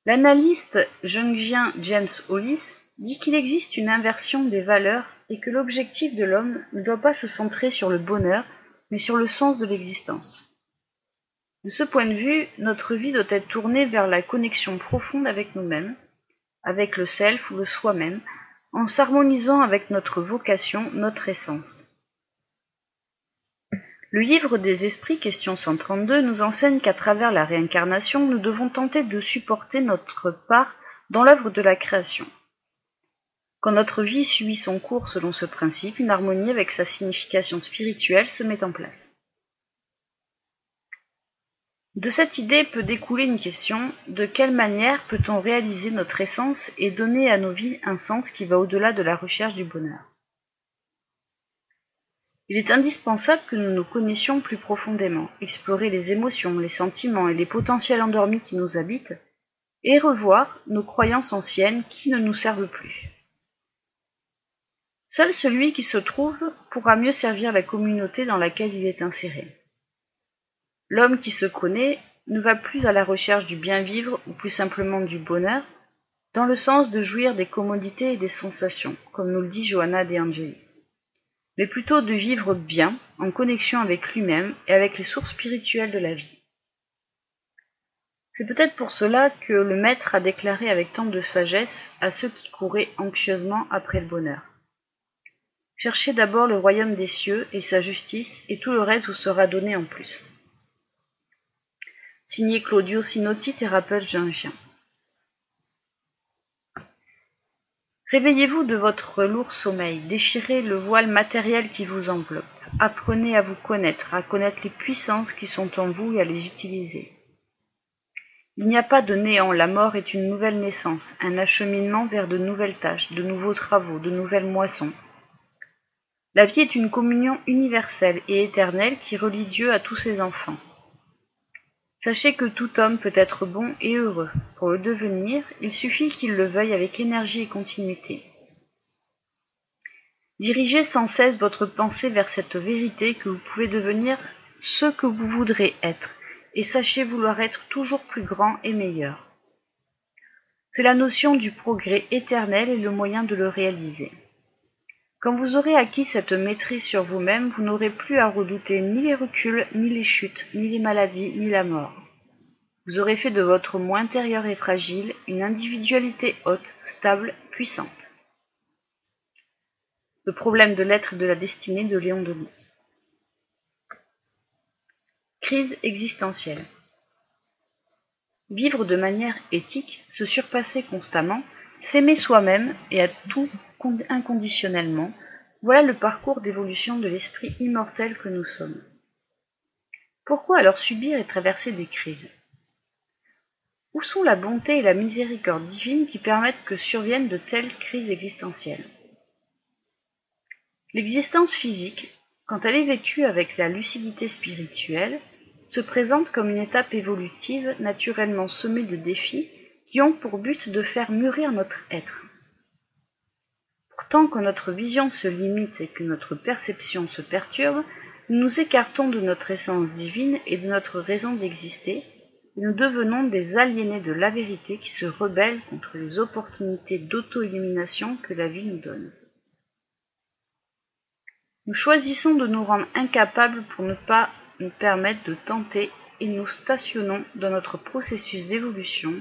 [SPEAKER 5] L'analyste jungien James Hollis dit qu'il existe une inversion des valeurs et que l'objectif de l'homme ne doit pas se centrer sur le bonheur, mais sur le sens de l'existence. De ce point de vue, notre vie doit être tournée vers la connexion profonde avec nous-mêmes, avec le self ou le soi-même, en s'harmonisant avec notre vocation, notre essence. Le livre des esprits, question 132, nous enseigne qu'à travers la réincarnation, nous devons tenter de supporter notre part dans l'œuvre de la création. Quand notre vie suit son cours selon ce principe, une harmonie avec sa signification spirituelle se met en place. De cette idée peut découler une question de quelle manière peut-on réaliser notre essence et donner à nos vies un sens qui va au-delà de la recherche du bonheur? Il est indispensable que nous nous connaissions plus profondément, explorer les émotions, les sentiments et les potentiels endormis qui nous habitent, et revoir nos croyances anciennes qui ne nous servent plus. Seul celui qui se trouve pourra mieux servir la communauté dans laquelle il est inséré. L'homme qui se connaît ne va plus à la recherche du bien vivre ou plus simplement du bonheur, dans le sens de jouir des commodités et des sensations, comme nous le dit Johanna de Angelis mais plutôt de vivre bien, en connexion avec lui-même et avec les sources spirituelles de la vie. C'est peut-être pour cela que le Maître a déclaré avec tant de sagesse à ceux qui couraient anxieusement après le bonheur. Cherchez d'abord le royaume des cieux et sa justice, et tout le reste vous sera donné en plus. Signé Claudio Sinotti, thérapeute chien. Réveillez-vous de votre lourd sommeil, déchirez le voile matériel qui vous enveloppe, apprenez à vous connaître, à connaître les puissances qui sont en vous et à les utiliser. Il n'y a pas de néant, la mort est une nouvelle naissance, un acheminement vers de nouvelles tâches, de nouveaux travaux, de nouvelles moissons. La vie est une communion universelle et éternelle qui relie Dieu à tous ses enfants. Sachez que tout homme peut être bon et heureux. Pour le devenir, il suffit qu'il le veuille avec énergie et continuité. Dirigez sans cesse votre pensée vers cette vérité que vous pouvez devenir ce que vous voudrez être, et sachez vouloir être toujours plus grand et meilleur. C'est la notion du progrès éternel et le moyen de le réaliser. Quand vous aurez acquis cette maîtrise sur vous-même, vous n'aurez plus à redouter ni les reculs, ni les chutes, ni les maladies, ni la mort. Vous aurez fait de votre moi intérieur et fragile une individualité haute, stable, puissante. Le problème de l'être et de la destinée de Léon Denis. Crise existentielle. Vivre de manière éthique, se surpasser constamment, s'aimer soi-même et à tout inconditionnellement, voilà le parcours d'évolution de l'esprit immortel que nous sommes. Pourquoi alors subir et traverser des crises? Où sont la bonté et la miséricorde divine qui permettent que surviennent de telles crises existentielles? L'existence physique, quand elle est vécue avec la lucidité spirituelle, se présente comme une étape évolutive naturellement semée de défis qui ont pour but de faire mûrir notre être. Tant que notre vision se limite et que notre perception se perturbe, nous nous écartons de notre essence divine et de notre raison d'exister, et nous devenons des aliénés de la vérité qui se rebellent contre les opportunités d'auto-illumination que la vie nous donne. Nous choisissons de nous rendre incapables pour ne pas nous permettre de tenter et nous stationnons dans notre processus d'évolution,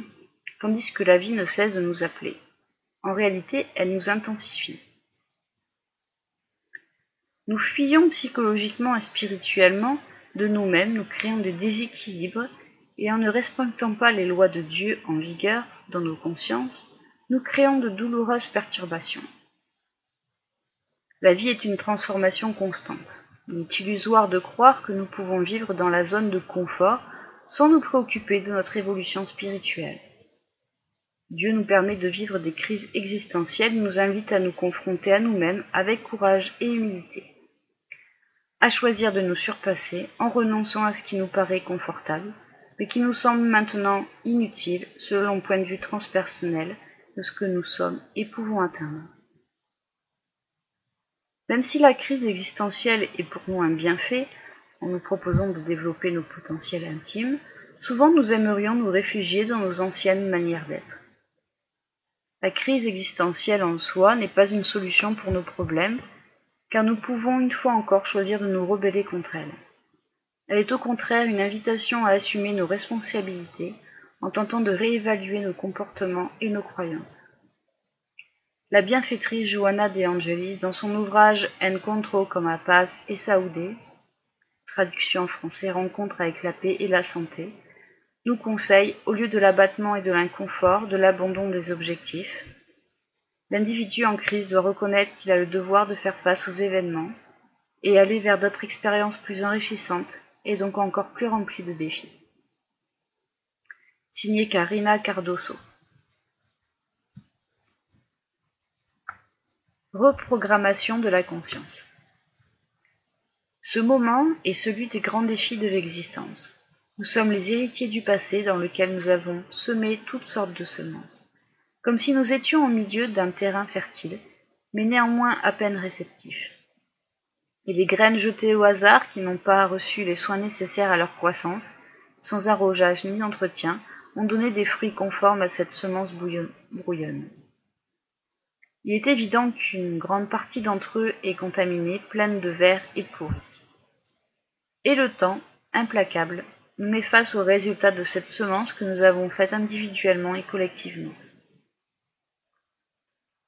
[SPEAKER 5] tandis que la vie ne cesse de nous appeler. En réalité, elle nous intensifie. Nous fuyons psychologiquement et spirituellement de nous-mêmes, nous créons des déséquilibres, et en ne respectant pas les lois de Dieu en vigueur dans nos consciences, nous créons de douloureuses perturbations. La vie est une transformation constante. Il est illusoire de croire que nous pouvons vivre dans la zone de confort sans nous préoccuper de notre évolution spirituelle. Dieu nous permet de vivre des crises existentielles, nous invite à nous confronter à nous-mêmes avec courage et humilité, à choisir de nous surpasser en renonçant à ce qui nous paraît confortable, mais qui nous semble maintenant inutile selon le point de vue transpersonnel de ce que nous sommes et pouvons atteindre. Même si la crise existentielle est pour nous un bienfait, en nous proposant de développer nos potentiels intimes, souvent nous aimerions nous réfugier dans nos anciennes manières d'être. La crise existentielle en soi n'est pas une solution pour nos problèmes, car nous pouvons une fois encore choisir de nous rebeller contre elle. Elle est au contraire une invitation à assumer nos responsabilités en tentant de réévaluer nos comportements et nos croyances. La bienfaitrice Johanna De Angelis, dans son ouvrage Encontro con la paz et Saoudé, traduction en français Rencontre avec la paix et la santé, nous conseille, au lieu de l'abattement et de l'inconfort, de l'abandon des objectifs. L'individu en crise doit reconnaître qu'il a le devoir de faire face aux événements et aller vers d'autres expériences plus enrichissantes et donc encore plus remplies de défis. Signé Karina Cardoso. Reprogrammation de la conscience. Ce moment est celui des grands défis de l'existence. Nous sommes les héritiers du passé dans lequel nous avons semé toutes sortes de semences, comme si nous étions au milieu d'un terrain fertile, mais néanmoins à peine réceptif. Et les graines jetées au hasard qui n'ont pas reçu les soins nécessaires à leur croissance, sans arrosage ni entretien, ont donné des fruits conformes à cette semence brouillonne. Il est évident qu'une grande partie d'entre eux est contaminée, pleine de vers et pourris. Et le temps, implacable, nous met face aux résultats de cette semence que nous avons faite individuellement et collectivement.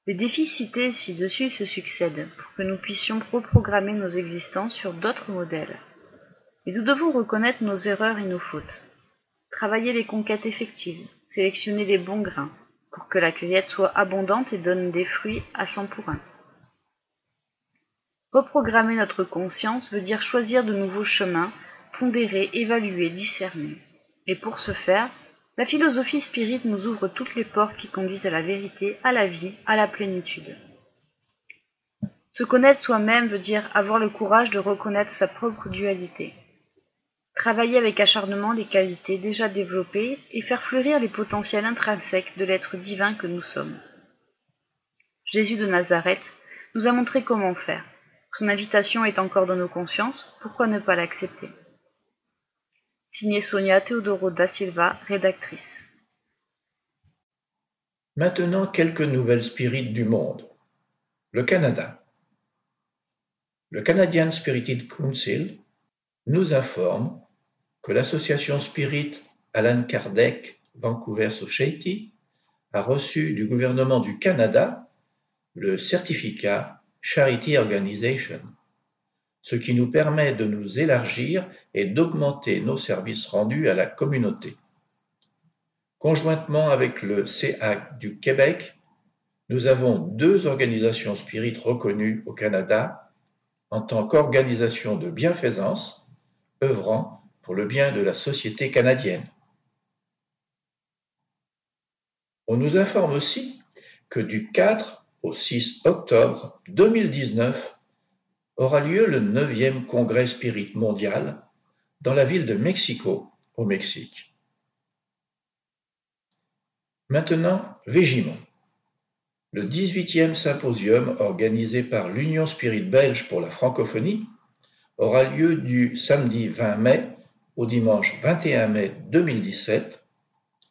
[SPEAKER 5] Les défis cités ci-dessus se succèdent pour que nous puissions reprogrammer nos existences sur d'autres modèles. Et nous devons reconnaître nos erreurs et nos fautes, travailler les conquêtes effectives, sélectionner les bons grains, pour que la cueillette soit abondante et donne des fruits à cent pour un. Reprogrammer notre conscience veut dire choisir de nouveaux chemins, pondérer, évaluer, discerner. Et pour ce faire, la philosophie spirite nous ouvre toutes les portes qui conduisent à la vérité, à la vie, à la plénitude. Se connaître soi-même veut dire avoir le courage de reconnaître sa propre dualité, travailler avec acharnement les qualités déjà développées et faire fleurir les potentiels intrinsèques de l'être divin que nous sommes. Jésus de Nazareth nous a montré comment faire. Son invitation est encore dans nos consciences, pourquoi ne pas l'accepter? Signé Sonia Teodoro da Silva, rédactrice.
[SPEAKER 1] Maintenant, quelques nouvelles spirites du monde. Le Canada. Le Canadian Spirited Council nous informe que l'association Spirit Alan Kardec Vancouver Society a reçu du gouvernement du Canada le certificat Charity Organization, ce qui nous permet de nous élargir et d'augmenter nos services rendus à la communauté. Conjointement avec le CAC du Québec, nous avons deux organisations spirites reconnues au Canada en tant qu'organisation de bienfaisance, œuvrant pour le bien de la société canadienne. On nous informe aussi que du 4 au 6 octobre 2019 aura lieu le 9e congrès spirit mondial dans la ville de Mexico, au Mexique. Maintenant, Végimont. Le 18e symposium organisé par l'Union Spirit belge pour la francophonie aura lieu du samedi 20 mai au dimanche 21 mai 2017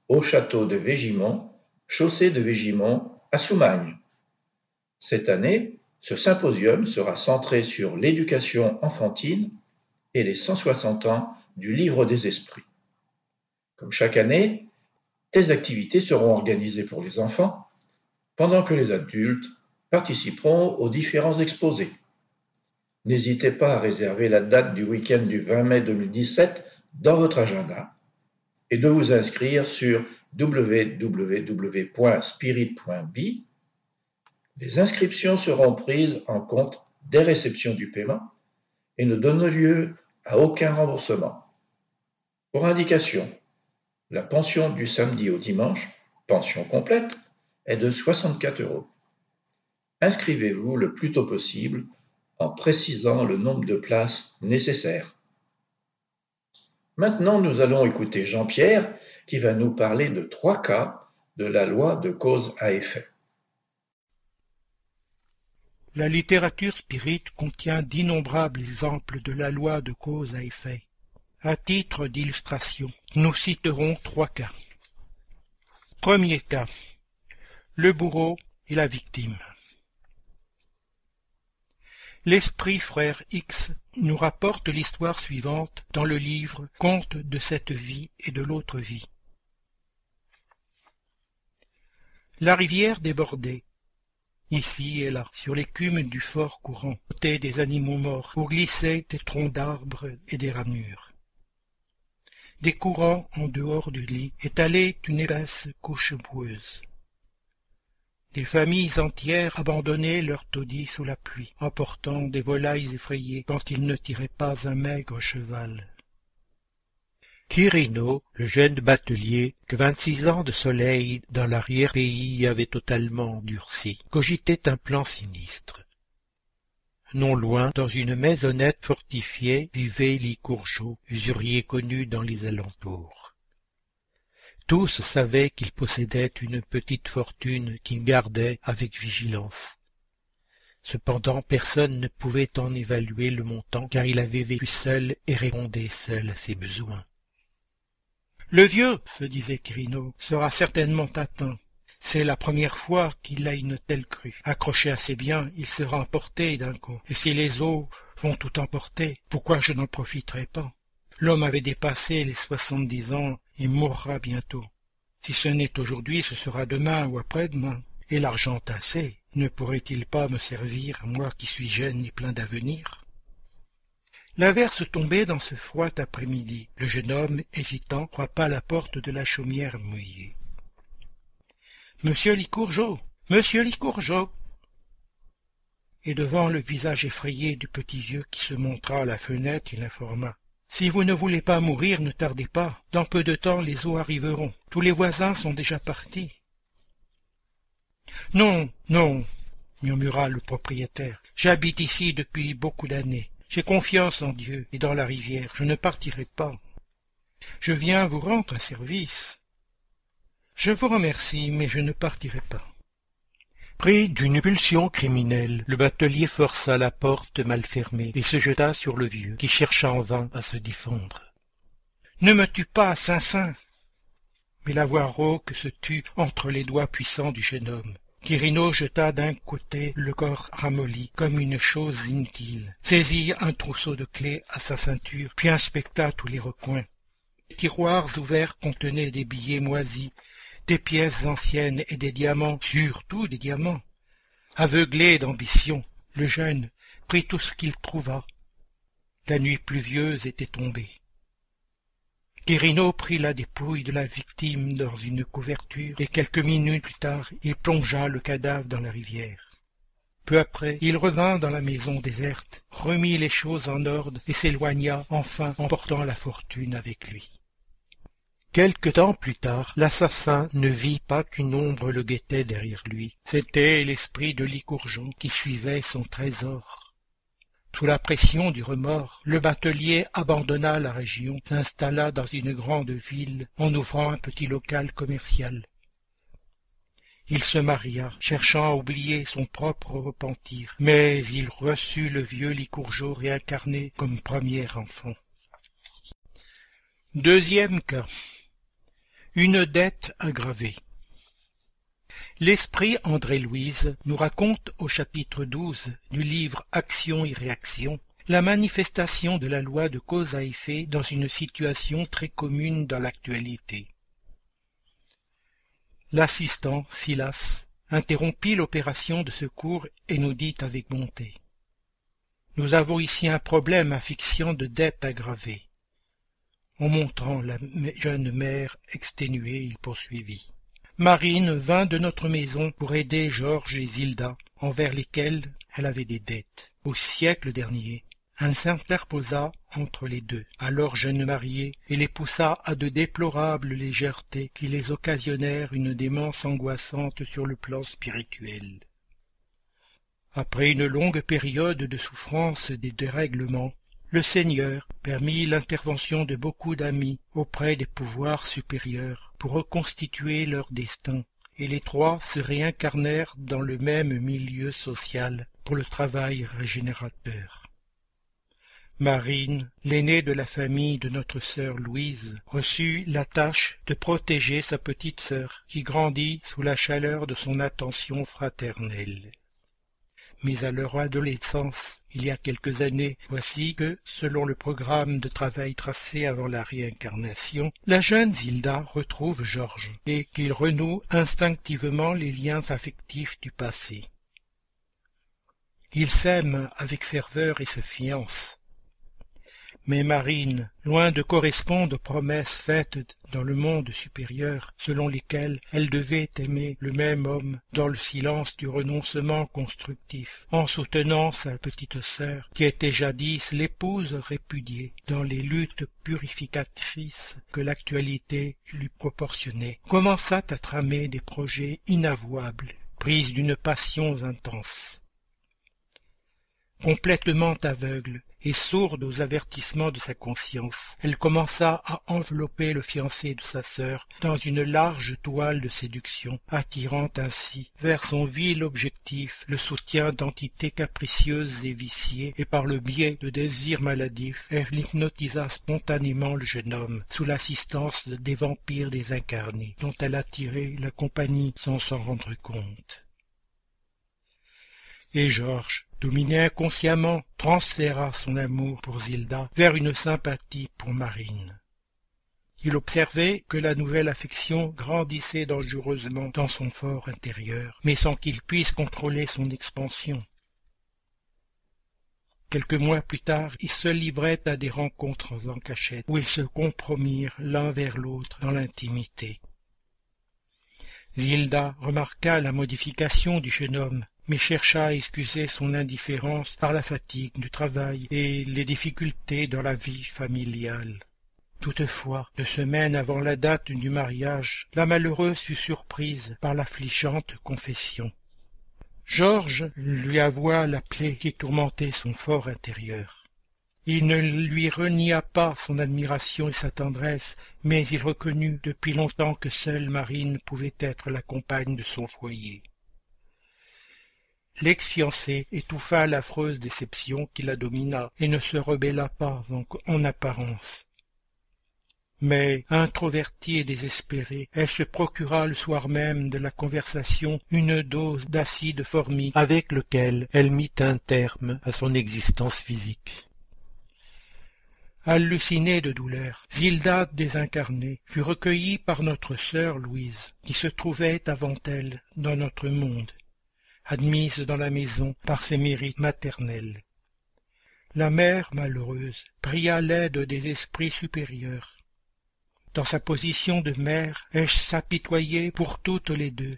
[SPEAKER 1] au château de Végimont, chaussée de Végimont à Soumagne. Cette année, ce symposium sera centré sur l'éducation enfantine et les 160 ans du Livre des Esprits. Comme chaque année, des activités seront organisées pour les enfants, pendant que les adultes participeront aux différents exposés. N'hésitez pas à réserver la date du week-end du 20 mai 2017 dans votre agenda et de vous inscrire sur www.spirit.be. Les inscriptions seront prises en compte dès réception du paiement et ne donnent lieu à aucun remboursement. Pour indication, la pension du samedi au dimanche, pension complète, est de 64 euros. Inscrivez-vous le plus tôt possible en précisant le nombre de places nécessaires. Maintenant, nous allons écouter Jean-Pierre qui va nous parler de trois cas de la loi de cause à effet.
[SPEAKER 6] La littérature spirite contient d'innombrables exemples de la loi de cause à effet. À titre d'illustration, nous citerons trois cas. Premier cas. Le bourreau et la victime. L'esprit frère X nous rapporte l'histoire suivante dans le livre Conte de cette vie et de l'autre vie. La rivière débordait, ici et là, sur l'écume du fort courant, côté des animaux morts, où glissaient des troncs d'arbres et des ramures. Des courants en dehors du lit étalaient une épaisse couche boueuse. Des familles entières abandonnaient leurs taudis sous la pluie, emportant des volailles effrayées quand ils ne tiraient pas un maigre cheval. Quirino, le jeune batelier, que vingt-six ans de soleil dans l'arrière-pays avaient totalement endurci, cogitait un plan sinistre. Non loin, dans une maisonnette fortifiée, vivait Lycourgeau, usurier connu dans les alentours. Tous savaient qu'il possédait une petite fortune qu'il gardait avec vigilance. Cependant personne ne pouvait en évaluer le montant, car il avait vécu seul et répondait seul à ses besoins. Le vieux, se disait Quirino, sera certainement atteint. C'est la première fois qu'il a une telle crue. Accroché à ses biens, il sera emporté d'un coup. Et si les eaux vont tout emporter, pourquoi je n'en profiterai pas? L'homme avait dépassé les soixante-dix ans et mourra bientôt. Si ce n'est aujourd'hui, ce sera demain ou après-demain. Et l'argent assez, ne pourrait-il pas me servir, moi qui suis jeune et plein d'avenir? L'averse tombait dans ce froid après-midi. Le jeune homme, hésitant, frappa la porte de la chaumière mouillée. Monsieur Licourgeot Monsieur Licourgeot Et devant le visage effrayé du petit vieux qui se montra à la fenêtre, il informa. Si vous ne voulez pas mourir, ne tardez pas. Dans peu de temps, les eaux arriveront. Tous les voisins sont déjà partis. Non, non, murmura le propriétaire. J'habite ici depuis beaucoup d'années. J'ai confiance en Dieu et dans la rivière. Je ne partirai pas. Je viens vous rendre un service. Je vous remercie, mais je ne partirai pas. Pris d'une pulsion criminelle, le batelier força la porte mal fermée et se jeta sur le vieux, qui chercha en vain à se défendre. Ne me tue pas, Saint-Saint Mais la voix rauque se tut entre les doigts puissants du jeune homme. Quirino jeta d'un côté le corps ramolli comme une chose inutile, saisit un trousseau de clés à sa ceinture, puis inspecta tous les recoins. Les tiroirs ouverts contenaient des billets moisis, des pièces anciennes et des diamants, surtout des diamants. Aveuglé d'ambition, le jeune prit tout ce qu'il trouva. La nuit pluvieuse était tombée. Quirino prit la dépouille de la victime dans une couverture, et quelques minutes plus tard il plongea le cadavre dans la rivière. Peu après, il revint dans la maison déserte, remit les choses en ordre et s'éloigna enfin emportant la fortune avec lui. Quelque temps plus tard, l'assassin ne vit pas qu'une ombre le guettait derrière lui. C'était l'esprit de Lycourgeon qui suivait son trésor. Sous la pression du remords, le batelier abandonna la région, s'installa dans une grande ville en ouvrant un petit local commercial. Il se maria, cherchant à oublier son propre repentir, mais il reçut le vieux Lycourgeau réincarné comme premier enfant. Deuxième cas. Une dette aggravée. L'esprit André-Louise nous raconte au chapitre XII du livre Action et réaction la manifestation de la loi de cause à effet dans une situation très commune dans l'actualité. L'assistant, Silas, interrompit l'opération de secours et nous dit avec bonté. Nous avons ici un problème fiction de dette aggravée. En montrant la jeune mère exténuée, il poursuivit. Marine vint de notre maison pour aider Georges et Zilda, envers lesquels elle avait des dettes. Au siècle dernier, elle s'interposa entre les deux, alors jeunes mariés, et les poussa à de déplorables légèretés qui les occasionnèrent une démence angoissante sur le plan spirituel. Après une longue période de souffrance et de dérèglements, le Seigneur permit l'intervention de beaucoup d'amis auprès des pouvoirs supérieurs pour reconstituer leur destin, et les trois se réincarnèrent dans le même milieu social pour le travail régénérateur. Marine, l'aînée de la famille de notre sœur Louise, reçut la tâche de protéger sa petite sœur, qui grandit sous la chaleur de son attention fraternelle. Mais à leur adolescence, il y a quelques années, voici que, selon le programme de travail tracé avant la réincarnation, la jeune Zilda retrouve Georges et qu'il renoue instinctivement les liens affectifs du passé. Ils s'aiment avec ferveur et se fiancent. Mais Marine, loin de correspondre aux promesses faites dans le monde supérieur, selon lesquelles elle devait aimer le même homme dans le silence du renoncement constructif, en soutenant sa petite sœur, qui était jadis l'épouse répudiée dans les luttes purificatrices que l'actualité lui proportionnait, commença à tramer des projets inavouables, prise d'une passion intense. Complètement aveugle, et sourde aux avertissements de sa conscience, elle commença à envelopper le fiancé de sa sœur dans une large toile de séduction, attirant ainsi vers son vil objectif le soutien d'entités capricieuses et viciées, et par le biais de désirs maladifs, elle hypnotisa spontanément le jeune homme, sous l'assistance des vampires désincarnés, dont elle attirait la compagnie sans s'en rendre compte. Et Georges, dominé inconsciemment, transféra son amour pour Zilda vers une sympathie pour Marine. Il observait que la nouvelle affection grandissait dangereusement dans son fort intérieur, mais sans qu'il puisse contrôler son expansion. Quelques mois plus tard, ils se livraient à des rencontres en cachette, où ils se compromirent l'un vers l'autre dans l'intimité. Zilda remarqua la modification du jeune homme, mais chercha à excuser son indifférence par la fatigue du travail et les difficultés dans la vie familiale. Toutefois, deux semaines avant la date du mariage, la malheureuse fut surprise par l'affligeante confession. Georges lui avoua la plaie qui tourmentait son fort intérieur. Il ne lui renia pas son admiration et sa tendresse, mais il reconnut depuis longtemps que seule Marine pouvait être la compagne de son foyer. L'ex-fiancé étouffa l'affreuse déception qui la domina et ne se rebella pas en apparence. Mais, introvertie et désespérée, elle se procura le soir même de la conversation une dose d'acide formique avec lequel elle mit un terme à son existence physique. Hallucinée de douleur, Zilda désincarnée fut recueillie par notre sœur Louise, qui se trouvait avant elle dans notre monde admise dans la maison par ses mérites maternels. La mère malheureuse pria l'aide des esprits supérieurs. Dans sa position de mère, elle s'apitoyait pour toutes les deux,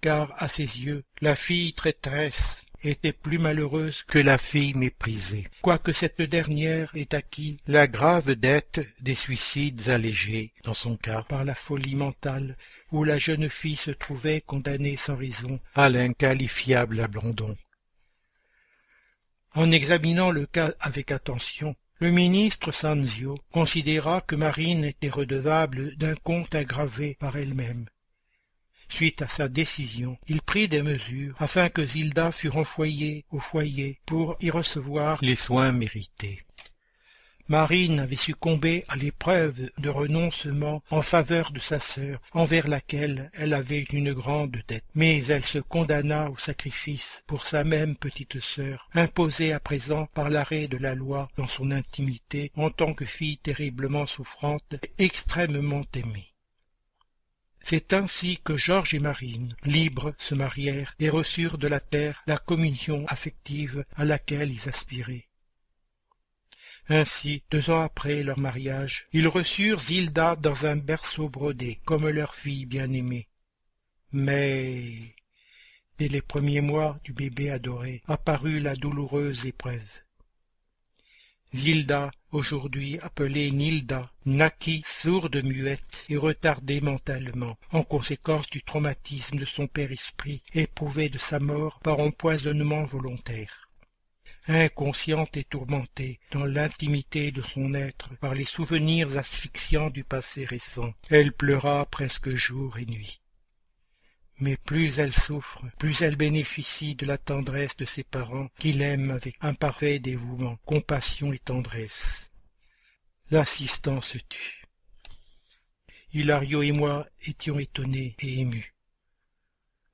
[SPEAKER 6] car à ses yeux, la fille traîtresse était plus malheureuse que la fille méprisée, quoique cette dernière ait acquis la grave dette des suicides allégés, dans son cas par la folie mentale, où la jeune fille se trouvait condamnée sans raison à l'inqualifiable abandon. En examinant le cas avec attention, le ministre Sanzio considéra que Marine était redevable d'un compte aggravé par elle-même, Suite à sa décision, il prit des mesures afin que Zilda fût renvoyée au foyer pour y recevoir les soins mérités. Marine avait succombé à l'épreuve de renoncement en faveur de sa sœur, envers laquelle elle avait une grande dette. Mais elle se condamna au sacrifice pour sa même petite sœur, imposée à présent par l'arrêt de la loi dans son intimité en tant que fille terriblement souffrante, extrêmement aimée. C'est ainsi que Georges et Marine, libres, se marièrent et reçurent de la terre la communion affective à laquelle ils aspiraient. Ainsi, deux ans après leur mariage, ils reçurent Zilda dans un berceau brodé, comme leur fille bien-aimée. Mais, dès les premiers mois du bébé adoré, apparut la douloureuse épreuve. Aujourd'hui appelée Nilda, naquit sourde muette et retardée mentalement, en conséquence du traumatisme de son père-esprit éprouvé de sa mort par empoisonnement volontaire. Inconsciente et tourmentée dans l'intimité de son être par les souvenirs asphyxiants du passé récent, elle pleura presque jour et nuit. Mais plus elle souffre, plus elle bénéficie de la tendresse de ses parents qui l'aiment avec un parfait dévouement, compassion et tendresse. L'assistant se tut. Hilario et moi étions étonnés et émus.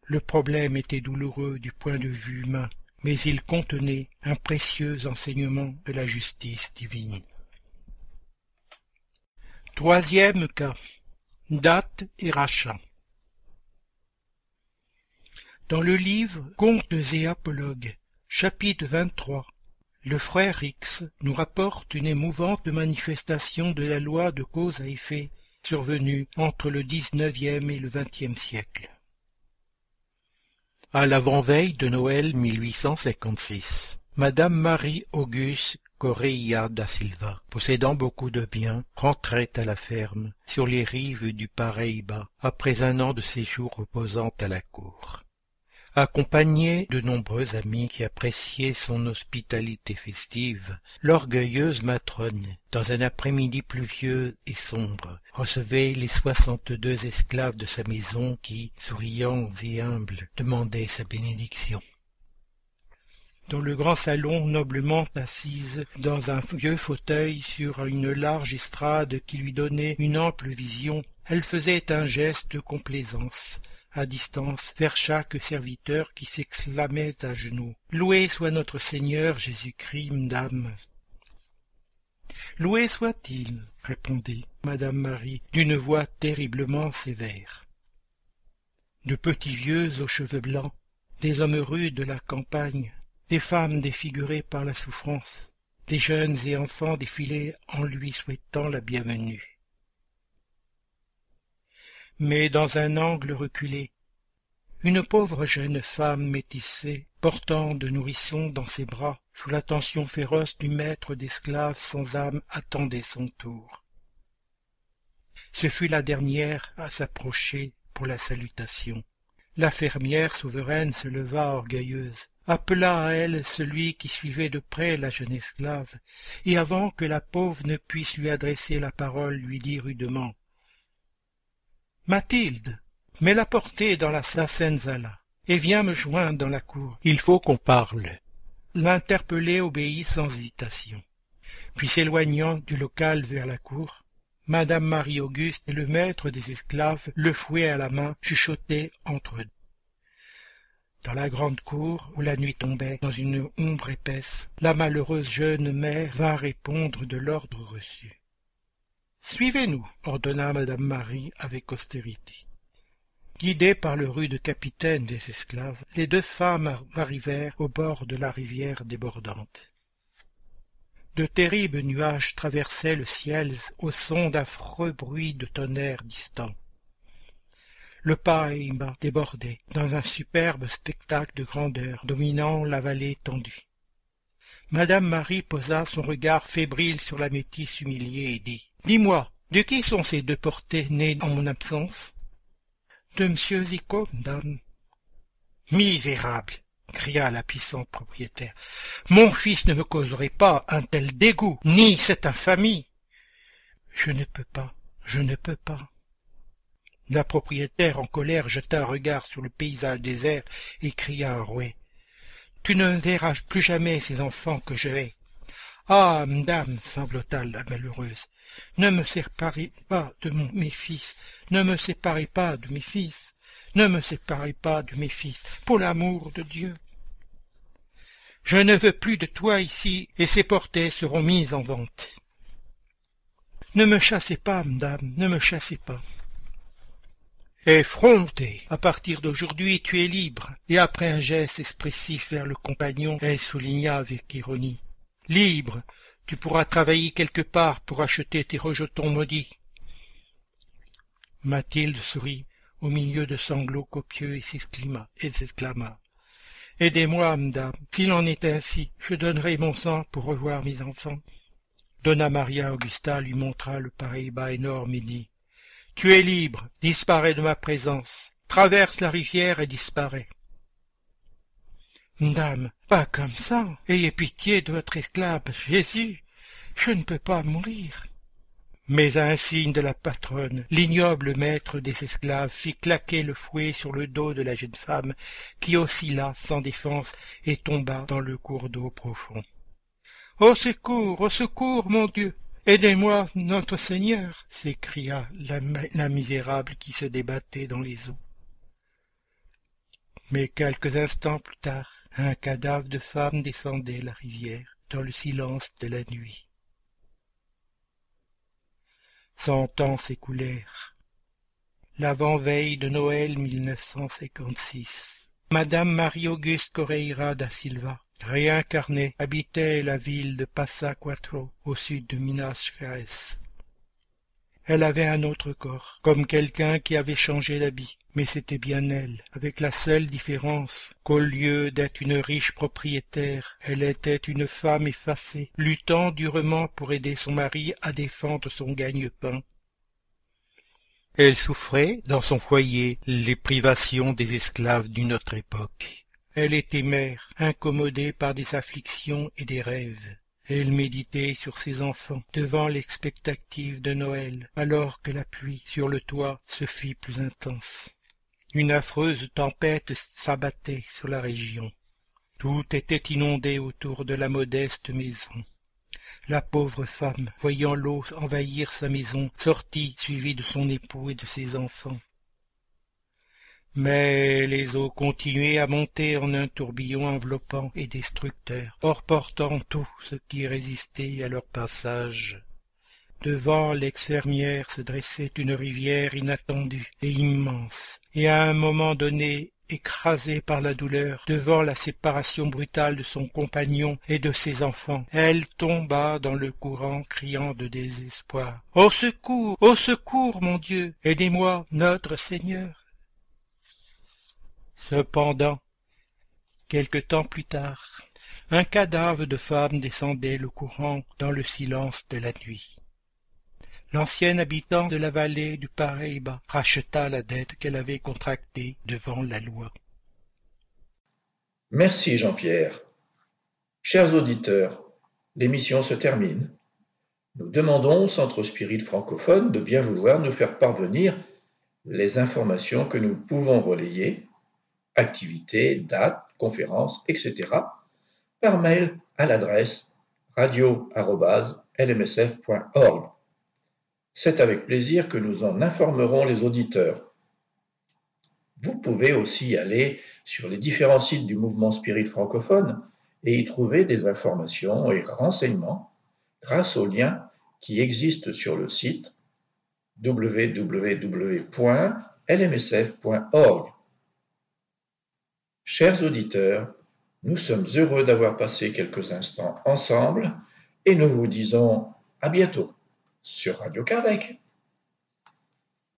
[SPEAKER 6] Le problème était douloureux du point de vue humain, mais il contenait un précieux enseignement de la justice divine. Troisième cas. Date et rachat. Dans le livre Contes et apologues, chapitre 23, le frère X nous rapporte une émouvante manifestation de la loi de cause à effet survenue entre le dix-neuvième et le vingtième siècle. À l'avant-veille de Noël 1856, Madame Marie-Auguste Correia da Silva, possédant beaucoup de biens, rentrait à la ferme, sur les rives du Paraíba, après un an de séjour reposant à la cour. Accompagnée de nombreux amis qui appréciaient son hospitalité festive, l'orgueilleuse matrone, dans un après-midi pluvieux et sombre, recevait les soixante-deux esclaves de sa maison qui, souriants et humbles, demandaient sa bénédiction. Dans le grand salon noblement assise dans un vieux fauteuil sur une large estrade qui lui donnait une ample vision, elle faisait un geste de complaisance, à distance vers chaque serviteur qui s'exclamait à genoux. Loué soit notre Seigneur Jésus-Christ, Madame. Loué soit-il, répondit Madame Marie d'une voix terriblement sévère. De petits vieux aux cheveux blancs, des hommes rudes de la campagne, des femmes défigurées par la souffrance, des jeunes et enfants défilaient en lui souhaitant la bienvenue mais dans un angle reculé, une pauvre jeune femme métissée, portant de nourrissons dans ses bras, sous l'attention féroce du maître d'esclaves sans âme, attendait son tour. Ce fut la dernière à s'approcher pour la salutation. La fermière souveraine se leva orgueilleuse, appela à elle celui qui suivait de près la jeune esclave, et avant que la pauvre ne puisse lui adresser la parole, lui dit rudement Mathilde, mets-la portée dans la Sacenzala, et viens me joindre dans la cour. Il faut qu'on parle. L'interpellé obéit sans hésitation. Puis s'éloignant du local vers la cour, Madame Marie-Auguste et le maître des esclaves, le fouet à la main, chuchotaient entre eux. Dans la grande cour, où la nuit tombait dans une ombre épaisse, la malheureuse jeune mère vint répondre de l'ordre reçu. Suivez-nous, ordonna madame Marie avec austérité. Guidées par le rude capitaine des esclaves, les deux femmes arrivèrent au bord de la rivière débordante. De terribles nuages traversaient le ciel au son d'affreux bruits de tonnerre distant. Le Paraïba débordait dans un superbe spectacle de grandeur dominant la vallée tendue. Madame Marie posa son regard fébrile sur la métisse humiliée et dit Dis-moi, de qui sont ces deux portées nées en mon absence? De monsieur Zico, dame. Misérable cria la puissante propriétaire. Mon fils ne me causerait pas un tel dégoût, ni cette infamie. Je ne peux pas, je ne peux pas. La propriétaire en colère jeta un regard sur le paysage désert et cria à Rouet. Tu ne verras plus jamais ces enfants que je hais. Ah, madame, sanglota la malheureuse, ne me séparez pas de mes fils, ne me séparez pas de mes fils, ne me séparez pas de mes fils, pour l'amour de Dieu. Je ne veux plus de toi ici, et ces portées seront mises en vente. Ne me chassez pas, madame, ne me chassez pas. Effrontée, à partir d'aujourd'hui tu es libre, et après un geste expressif vers le compagnon, elle souligna avec ironie. Libre, tu pourras travailler quelque part pour acheter tes rejetons maudits. Mathilde sourit au milieu de sanglots copieux et s'exclama. Et s'exclama. Aidez-moi, madame. S'il en est ainsi, je donnerai mon sang pour revoir mes enfants. Donna Maria Augusta lui montra le pareil bas énorme et dit Tu es libre, disparais de ma présence, traverse la rivière et disparais. Dame, pas comme ça. Ayez pitié de votre esclave Jésus. Je ne peux pas mourir. Mais à un signe de la patronne, l'ignoble maître des esclaves fit claquer le fouet sur le dos de la jeune femme, qui oscilla sans défense et tomba dans le cours d'eau profond. Au secours, au secours, mon Dieu. Aidez-moi, notre Seigneur, s'écria la, la misérable qui se débattait dans les eaux. Mais quelques instants plus tard, un cadavre de femme descendait la rivière dans le silence de la nuit. Cent ans s'écoulèrent. L'avant-veille de Noël 1956. Madame Marie-Auguste Correira da Silva, réincarnée, habitait la ville de Passa Quattro, au sud de Minas Gerais. Elle avait un autre corps, comme quelqu'un qui avait changé d'habit, mais c'était bien elle, avec la seule différence qu'au lieu d'être une riche propriétaire, elle était une femme effacée, luttant durement pour aider son mari à défendre son gagne-pain. Elle souffrait, dans son foyer, les privations des esclaves d'une autre époque. Elle était mère, incommodée par des afflictions et des rêves. Elle méditait sur ses enfants devant l'expectative de Noël, alors que la pluie sur le toit se fit plus intense. Une affreuse tempête s'abattait sur la région. Tout était inondé autour de la modeste maison. La pauvre femme, voyant l'eau envahir sa maison, sortit suivie de son époux et de ses enfants. Mais les eaux continuaient à monter en un tourbillon enveloppant et destructeur, emportant tout ce qui résistait à leur passage. Devant l'ex-fermière se dressait une rivière inattendue et immense, et à un moment donné, écrasée par la douleur, devant la séparation brutale de son compagnon et de ses enfants, elle tomba dans le courant criant de désespoir. Au secours. Au secours, mon Dieu. Aidez-moi, notre Seigneur. Cependant, quelque temps plus tard, un cadavre de femme descendait le courant dans le silence de la nuit. L'ancien habitant de la vallée du Paraíba racheta la dette qu'elle avait contractée devant la loi.
[SPEAKER 1] Merci Jean-Pierre. Chers auditeurs, l'émission se termine. Nous demandons au Centre Spirit francophone de bien vouloir nous faire parvenir les informations que nous pouvons relayer activités, dates, conférences, etc., par mail à l'adresse radio-lmsf.org. C'est avec plaisir que nous en informerons les auditeurs. Vous pouvez aussi aller sur les différents sites du mouvement Spirit francophone et y trouver des informations et renseignements grâce aux liens qui existent sur le site www.lmsf.org. Chers auditeurs, nous sommes heureux d'avoir passé quelques instants ensemble et nous vous disons à bientôt sur Radio Kardec.